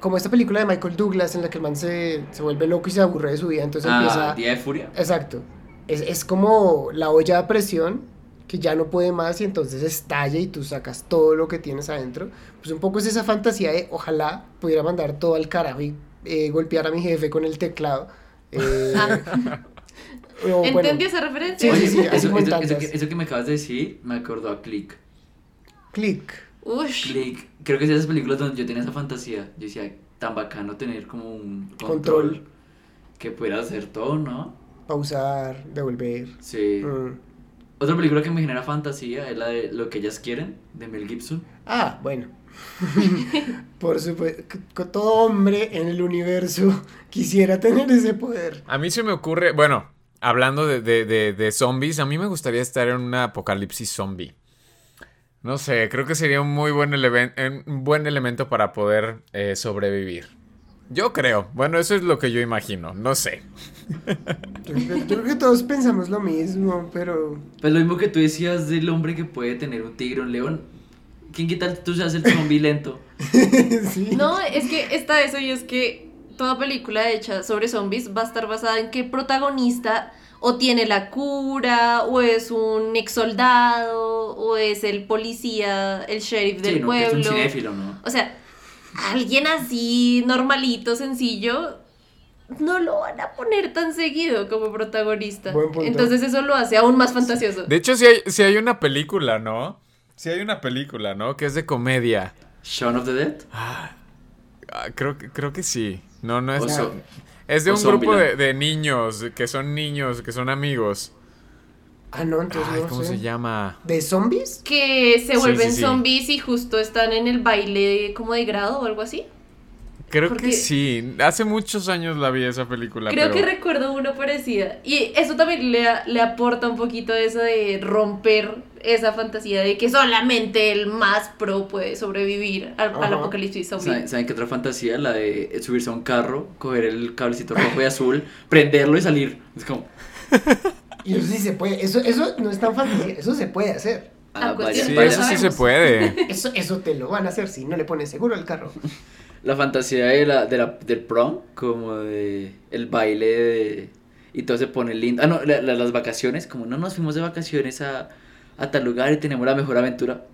como esta película de Michael Douglas en la que el man se, se vuelve loco y se aburre de su vida, entonces Ah, empieza... Día de Furia. Exacto. Es, es como la olla a presión que ya no puede más y entonces estalla y tú sacas todo lo que tienes adentro. Pues un poco es esa fantasía de ojalá pudiera mandar todo al carajo y eh, golpear a mi jefe con el teclado. Eh, o bueno, ¿Entendí esa referencia? Sí, Oye, sí, sí, eso, eso- eso que, eso que me acabas de decir me acordó a Click. click. Ush. Click. Creo que es de esas películas donde yo tenía esa fantasía. Yo decía, tan bacano tener como un control, Control. que pudiera hacer todo, ¿no? Pausar, devolver. Sí. Mm. Otra película que me genera fantasía es la de Lo que ellas quieren, de Mel Gibson. Ah, bueno. Por supuesto, que todo hombre en el universo quisiera tener ese poder. A mí se me ocurre, bueno, hablando de, de, de, de zombies, a mí me gustaría estar en una apocalipsis zombie. No sé, creo que sería un muy buen, eleven- un buen elemento para poder eh, sobrevivir. Yo creo. Bueno, eso es lo que yo imagino. No sé. Yo, yo creo que todos pensamos lo mismo, pero Pues lo mismo que tú decías del hombre que puede tener un tigre o un león. ¿Quién quita tú seas el zombie lento? sí. No, es que está eso y es que toda película hecha sobre zombies va a estar basada en que protagonista o tiene la cura, o es un ex soldado, o es el policía, el sheriff del Sí, no, que es un pueblo. cinéfilo, ¿no? O sea, alguien así, normalito, sencillo, no lo van a poner tan seguido como protagonista. Buen punto. Entonces eso lo hace aún más fantasioso. De hecho, si hay, sí hay una película, ¿no? Si hay una película, ¿no? Que es de comedia. Shaun of the Dead. Ah, creo, que- creo que sí. No, no es. Es de un grupo de, de niños que son niños, que son amigos. Ah, no, entonces Ay, no ¿cómo sé. se llama? ¿De zombies? Que se vuelven sí, sí. zombies y justo están en el baile como de grado o algo así. Creo Porque- que sí. Hace muchos años la vi esa película. Creo pero... que recuerdo una parecida. Y eso también le, le aporta un poquito eso de romper esa fantasía de que solamente el más pro puede sobrevivir al, al apocalipsis zombie. ¿Saben, saben qué otra fantasía? La de subirse a un carro, coger el cablecito rojo y azul, prenderlo y salir. Es como. Y eso sí se puede. Eso, eso no es tan fantasía. Eso se puede hacer. Ah, sí, eso sí se puede. Eso, eso te lo van a hacer si no le pones seguro al carro. La fantasía de la, de la, del prom, como de el baile de, y todo se pone lindo. Ah, no, la- la- las vacaciones, como no nos fuimos de vacaciones a, a tal lugar y tenemos la mejor aventura.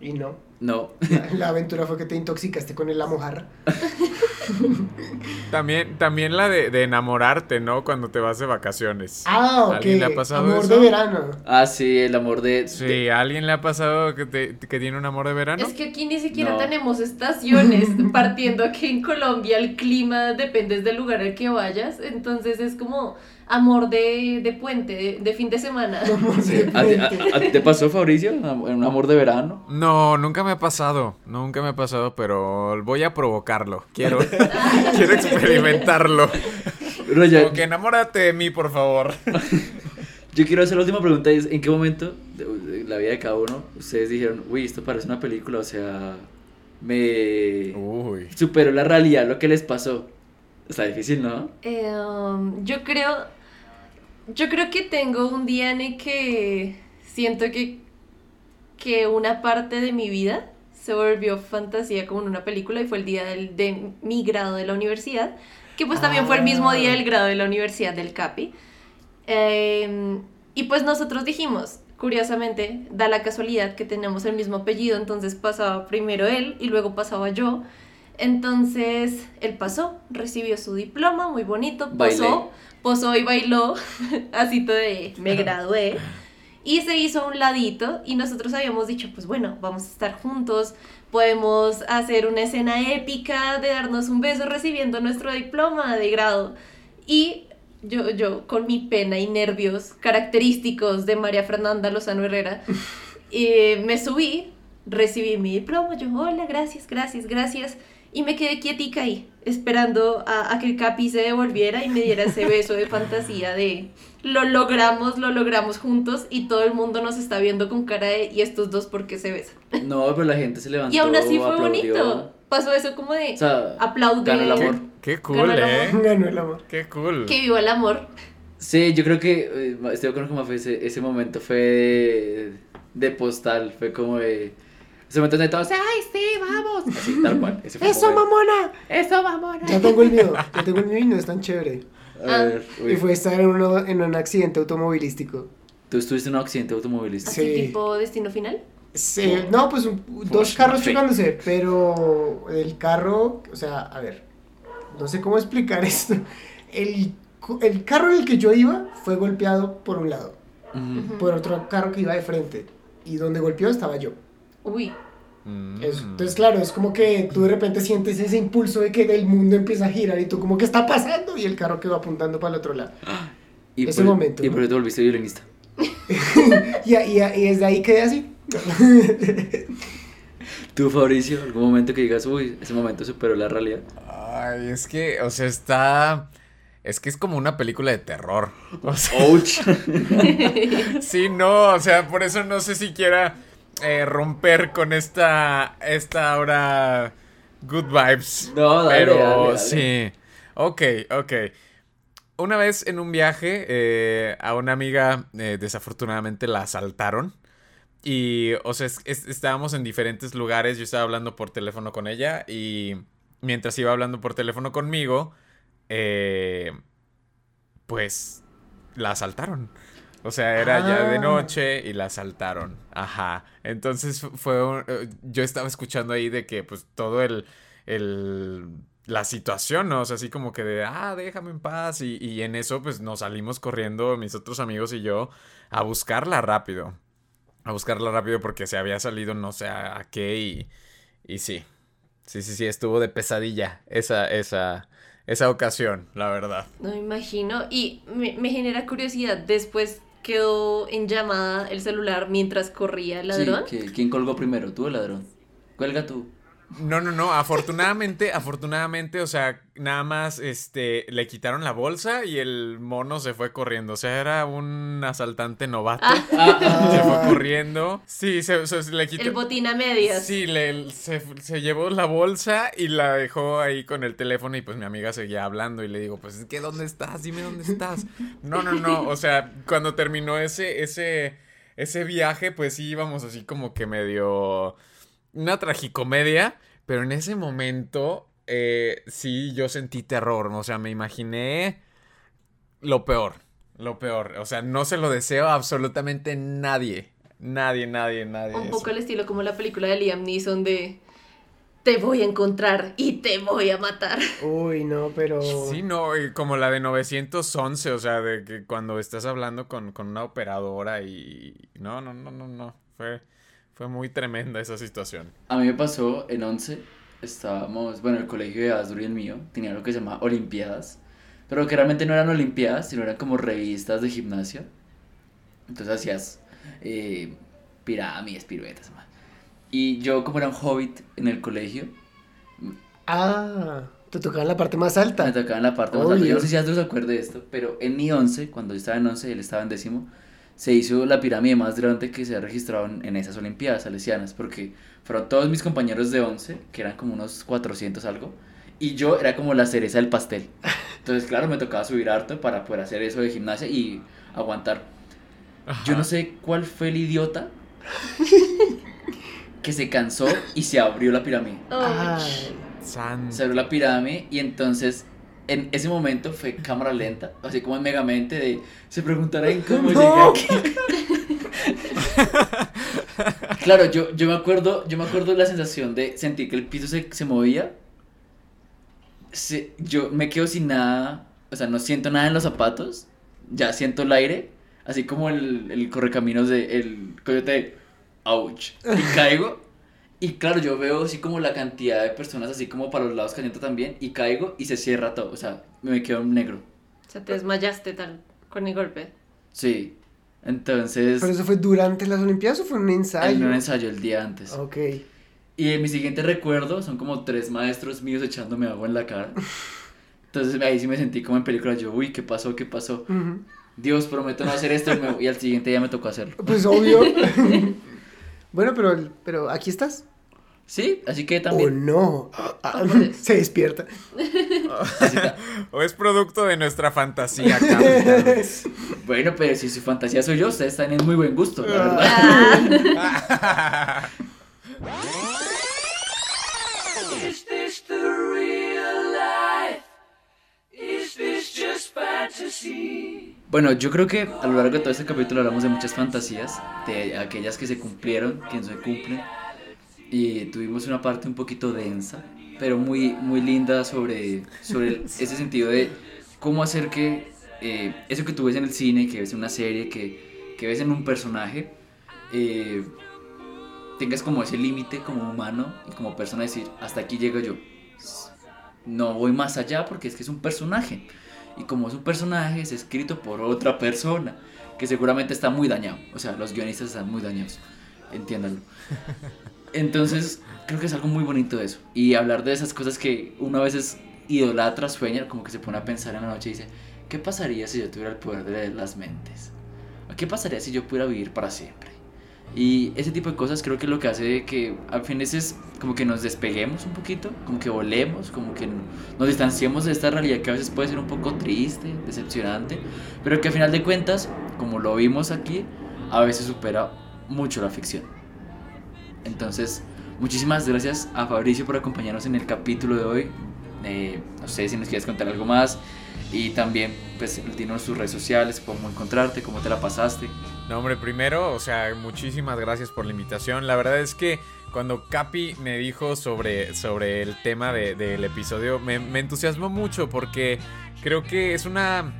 Y no. No. La, la aventura fue que te intoxicaste con el- la mojarra. También, también la de, de enamorarte, ¿no? Cuando te vas de vacaciones. Ah, ok. ¿Alguien le ha pasado Amor eso? de verano. Ah, sí, el amor de. Sí, de- ¿a alguien le ha pasado que, te- que tiene un amor de verano? Es que aquí ni siquiera No. tenemos estaciones, partiendo que en Colombia el clima depende del lugar al que vayas, entonces es como amor de, de puente, de, de fin de semana. Amor de ¿A, ti- a- frente. a ti te pasó, Fabricio? Un amor de verano. No, nunca me ha pasado, nunca me ha pasado, pero voy a provocarlo. Quiero, quiero experimentarlo. Pero ya- Como que enamórate de mí, por favor. Yo quiero hacer la última pregunta: y es, ¿en qué momento de, de la vida de cada uno ustedes dijeron, uy, esto parece una película? O sea, me Uy. superó la realidad lo que les pasó. Está difícil, ¿no? Eh, um, yo creo, yo creo que tengo un día en el que siento que, que una parte de mi vida se volvió fantasía como en una película y fue el día del- de mi grado de la universidad, que pues también fue el mismo día del grado de la universidad del CAPI. Eh, y pues nosotros dijimos, curiosamente, da la casualidad que tenemos el mismo apellido, entonces pasaba primero él y luego pasaba yo. Entonces, él pasó, recibió su diploma, muy bonito, Bailé. Posó, y bailó, así todo de, me gradué. Y se hizo a un ladito y nosotros habíamos dicho, pues bueno, vamos a estar juntos, podemos hacer una escena épica de darnos un beso recibiendo nuestro diploma de grado. Y yo, yo con mi pena y nervios característicos de María Fernanda Lozano Herrera, eh, me subí, recibí mi diploma, yo, hola, gracias, gracias, gracias, y me quedé quietica ahí, esperando a, a que el Capi se devolviera y me diera ese beso de fantasía de lo logramos, lo logramos juntos y todo el mundo nos está viendo con cara de y estos dos por qué se besan. No, pero la gente se levantó. Y aún así fue aplaudió. bonito. Pasó eso como de O sea, aplaudir. ganó el amor. Qué cool, Ganó eh. Ganó el amor. Qué cool. Que viva el amor. Sí, yo creo que eh, estoy de acuerdo con Mafe, ese, ese momento fue de, de postal, fue como de... Ese momento donde todos, ¡ay, sí, vamos! Así, tal cual. Ese fue el ¡Eso, mamona! ¡Eso, mamona! Ya tengo el mío. Ya tengo el mío y no es tan chévere. A ver, uy. Y fue estar en, uno- en un accidente automovilístico. ¿Tú estuviste en un accidente automovilístico? Así Sí. tipo destino final. Sí, no, pues un- dos carros chocándose, pero el carro, o sea, a ver, no sé cómo explicar esto. El, el carro en el que yo iba fue golpeado por un lado, Ujú. por otro carro que iba de frente, y donde golpeó estaba yo. Uy. Mm. Eso. Entonces, claro, es como que tú de repente sientes ese impulso de que el mundo empieza a girar y tú como que está pasando y el carro quedó apuntando para el otro lado. Y Ese por- momento, Y ¿no? por eso te volviste violinista. Y, y, y desde ahí quedé así. ¿Tú, Fabricio, algún momento que digas, uy, ese momento superó la realidad? Ay, es que, o sea, está. Es que es como una película de terror. O sea, ¡Ouch! sí, no, o sea, por eso no sé si quiera eh, romper con esta. Esta ahora. Good vibes. No, dale, Pero dale, dale. sí. Ok, ok. Una vez en un viaje, eh, a una amiga eh, desafortunadamente la asaltaron. Y, o sea, es- es- estábamos en diferentes lugares. Yo estaba hablando por teléfono con ella. Y mientras iba hablando por teléfono conmigo, eh, pues la asaltaron. O sea, era ya de Ah. noche y la asaltaron. Ajá. Entonces fu- fue un- eh, yo estaba escuchando ahí de que pues todo el, el la situación, ¿no? O sea, así como que de, ah, déjame en paz. Y, y en eso pues nos salimos corriendo, mis otros amigos y yo, a buscarla rápido. A buscarla rápido porque se había salido no sé a, a qué y, y sí. Sí, sí, sí, estuvo de pesadilla esa, esa, esa ocasión, la verdad. No me imagino. Y me, me genera curiosidad. Después quedó en llamada el celular mientras corría el ladrón. Sí, ¿Quién colgó primero? ¿Tú o el ladrón? Cuelga tú. No, no, no, afortunadamente, afortunadamente, o sea, nada más, este, le quitaron la bolsa y el mono se fue corriendo, o sea, era un asaltante novato, se fue corriendo, sí, se, se- le quitó... El botín a medias. Sí, le, se, se llevó la bolsa y la dejó ahí con el teléfono y pues mi amiga seguía hablando y le digo, pues es que ¿dónde estás? Dime dónde estás. No, no, no, o sea, cuando terminó ese, ese, ese viaje, pues sí íbamos así como que medio una tragicomedia, pero en ese momento eh, sí yo sentí terror, o sea, me imaginé lo peor, lo peor, o sea, no se lo deseo a absolutamente nadie, nadie, nadie, nadie. Un eso. poco al estilo como la película de Liam Neeson de te voy a encontrar y te voy a matar. Uy, no, pero... Sí, no, como la de 911, o sea, de que cuando estás hablando con, con una operadora y... No, no, no, no, no, fue, fue muy tremenda esa situación. A mí me pasó en 11, estábamos, bueno, el colegio de Asdru y el mío tenía lo que se llama Olimpiadas, pero que realmente no eran Olimpiadas, sino eran como revistas de gimnasia. Entonces hacías eh, pirámides, piruetas, más. Y yo, como era un hobbit en el colegio, Ah, te tocaba en la parte más alta. me tocaba en la parte más alta. Obvio. Yo no sé si Asdru se acuerde de esto, pero en mi 11, cuando yo estaba en 11, él estaba en décimo, se hizo la pirámide más grande que se ha registrado en, en esas Olimpiadas salesianas, porque fueron todos mis compañeros de 11, que eran como unos 400 algo, y yo era como la cereza del pastel. Entonces, claro, me tocaba subir harto para poder hacer eso de gimnasia y aguantar. Yo no sé cuál fue el idiota que se cansó y se abrió la pirámide. Se abrió la pirámide y entonces en ese momento fue cámara lenta, así como en Megamente de se preguntarán cómo No. llegué aquí. claro, yo, yo me acuerdo, yo me acuerdo la sensación de sentir que el piso se, se movía Sí, yo me quedo sin nada, o sea, no siento nada en los zapatos, ya siento el aire, así como el, el correcaminos de el coyote ouch, y caigo, y claro, yo veo así como la cantidad de personas así como para los lados cayendo también, y caigo y se cierra todo, o sea, me quedo en negro, O sea, te desmayaste tal con el golpe. sí, entonces, ¿Pero eso fue durante las Olimpiadas o fue un ensayo? en un ensayo el día antes. Ok. Y en mi siguiente recuerdo son como tres maestros míos echándome agua en la cara. Entonces ahí sí me sentí como en película. Yo, uy, ¿qué pasó? ¿Qué pasó? Ujú. Dios, prometo no hacer esto. Y, me- y al siguiente día me tocó hacerlo. Pues obvio. bueno, pero, pero aquí estás. Sí, así que ¿O también. no? Ah, Dios. se despierta. O es producto de nuestra fantasía. Bueno, pero si su fantasía soy yo, ustedes están en muy buen gusto, la verdad. Ah, Is this the real life? Is this just fantasy? Bueno, yo creo que a lo largo de todo este capítulo hablamos de muchas fantasías, de aquellas que se cumplieron, que no se cumplen, y tuvimos una parte un poquito densa, pero muy, muy linda sobre, sobre ese sentido de cómo hacer que eh, eso que tú ves en el cine, que ves en una serie, que, que ves en un personaje, eh, tengas como ese límite como humano y como persona decir, hasta aquí llego yo. No voy más allá porque es que es un personaje. Y como es un personaje, es escrito por otra persona que seguramente está muy dañado. O sea, los guionistas están muy dañados. Entiéndanlo. Entonces, creo que es algo muy bonito eso. Y hablar de esas cosas que uno a veces idolatra, sueña, como que se pone a pensar en la noche y dice, ¿qué pasaría si yo tuviera el poder de leer las mentes? ¿O ¿Qué pasaría si yo pudiera vivir para siempre? Y ese tipo de cosas creo que es lo que hace que a veces es como que nos despeguemos un poquito, como que volemos, como que nos distanciemos de esta realidad que a veces puede ser un poco triste, decepcionante, pero que a final de cuentas, como lo vimos aquí, a veces supera mucho la ficción. Entonces, muchísimas gracias a Fabricio por acompañarnos en el capítulo de hoy. Eh, no sé si nos quieres contar algo más. Y también, pues, dinos tus redes sociales, cómo encontrarte, cómo te la pasaste. No, hombre, primero, o sea, muchísimas gracias por la invitación. La verdad es que cuando Capi me dijo sobre, sobre el tema de- del episodio, me, me entusiasmó mucho porque creo que es una.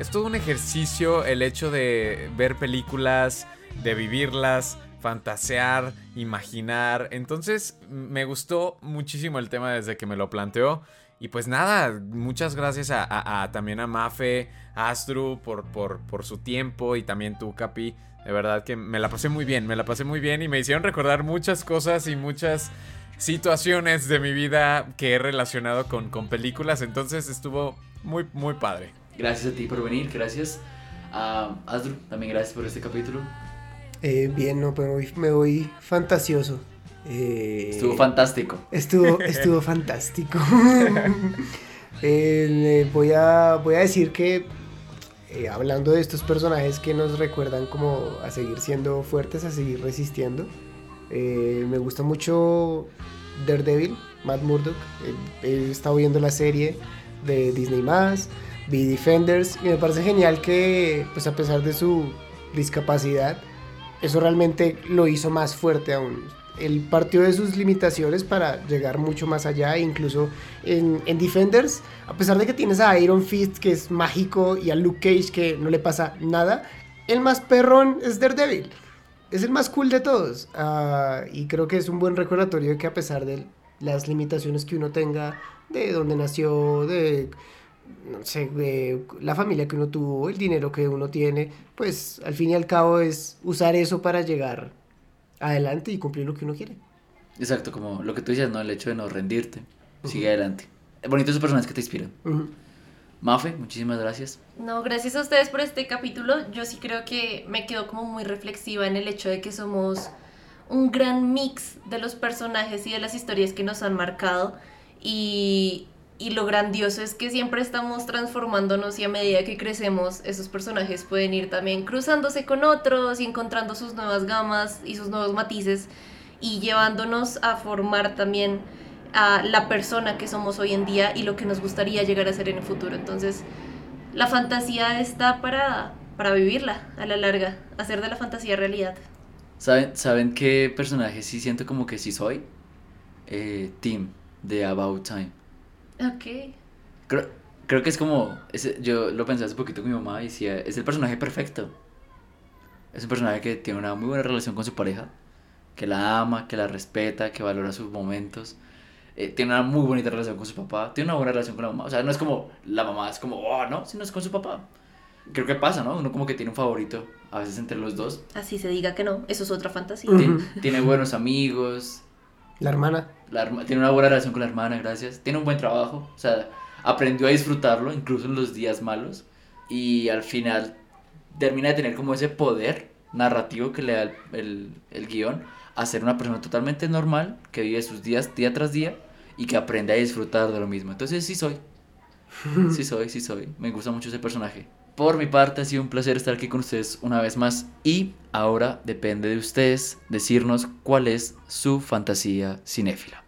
Es todo un ejercicio el hecho de ver películas, de vivirlas, fantasear, imaginar. Entonces, me gustó muchísimo el tema desde que me lo planteó. Y pues nada, muchas gracias a, a- a- también a Mafe, a Astru por, por, por su tiempo y también tú, Capi. De verdad que me la pasé muy bien, me la pasé muy bien y me hicieron recordar muchas cosas y muchas situaciones de mi vida que he relacionado con, con películas. Entonces estuvo muy, muy padre. Gracias a ti por venir, gracias a Asdru, también gracias por este capítulo. Eh, bien, no, pues me voy, me voy fantasioso. Eh, Estuvo fantástico. Estuvo, estuvo fantástico. Eh, voy, a, voy a decir que, eh, hablando de estos personajes que nos recuerdan como a seguir siendo fuertes, a seguir resistiendo, me gusta mucho Daredevil, Matt Murdock. He, estado viendo la serie de Disney+, vi Defenders, y me parece genial que, pues a pesar de su discapacidad, eso realmente lo hizo más fuerte aún. Él partió de sus limitaciones para llegar mucho más allá, e incluso en, en Defenders, a pesar de que tienes a Iron Fist que es mágico y a Luke Cage que no le pasa nada, el más perrón es Daredevil. Es el más cool de todos. Ah, y creo que es un buen recordatorio de que a pesar de las limitaciones que uno tenga, de dónde nació, de no sé, de la familia que uno tuvo, el dinero que uno tiene, pues al fin y al cabo es usar eso para llegar adelante y cumplir lo que uno quiere. Exacto, como lo que tú decías, ¿no? El hecho de no rendirte. Sigue adelante. Bonitos esos personajes que te inspiran. Mafe, muchísimas gracias. No, gracias a ustedes por este capítulo. Yo sí creo que me quedo como muy reflexiva en el hecho de que somos un gran mix de los personajes y de las historias que nos han marcado. Y, y lo grandioso es que siempre estamos transformándonos y a medida que crecemos, esos personajes pueden ir también cruzándose con otros y encontrando sus nuevas gamas y sus nuevos matices y llevándonos a formar también a la persona que somos hoy en día y lo que nos gustaría llegar a ser en el futuro. Entonces, la fantasía está para, para vivirla a la larga, hacer de la fantasía realidad. ¿Saben, ¿Saben qué personaje sí siento como que sí soy? Eh, Tim, de About Time. Ok. Creo, creo que es como, ese- yo lo pensé hace poquito con mi mamá y decía, es el personaje perfecto. Es un personaje que tiene una muy buena relación con su pareja, que la ama, que la respeta, que valora sus momentos. Eh, tiene una muy bonita relación con su papá, tiene una buena relación con la mamá. O sea, no es como la mamá, es como, oh, no, sino es con su papá. Creo que pasa, ¿no? Uno como que tiene un favorito, a veces entre los dos. Así se diga que no, eso es otra fantasía. Ujú. Ti- Tiene buenos amigos, La hermana. la tiene una buena relación con la hermana, gracias. Tiene un buen trabajo, o sea, aprendió a disfrutarlo, incluso en los días malos. Y al final termina de tener como ese poder narrativo que le da el, el, el guion a ser una persona totalmente normal, que vive sus días día tras día y que aprende a disfrutar de lo mismo. Entonces sí soy. Sí soy, sí soy. Me gusta mucho ese personaje. Por mi parte ha sido un placer estar aquí con ustedes una vez más y ahora depende de ustedes decirnos cuál es su fantasía cinéfila.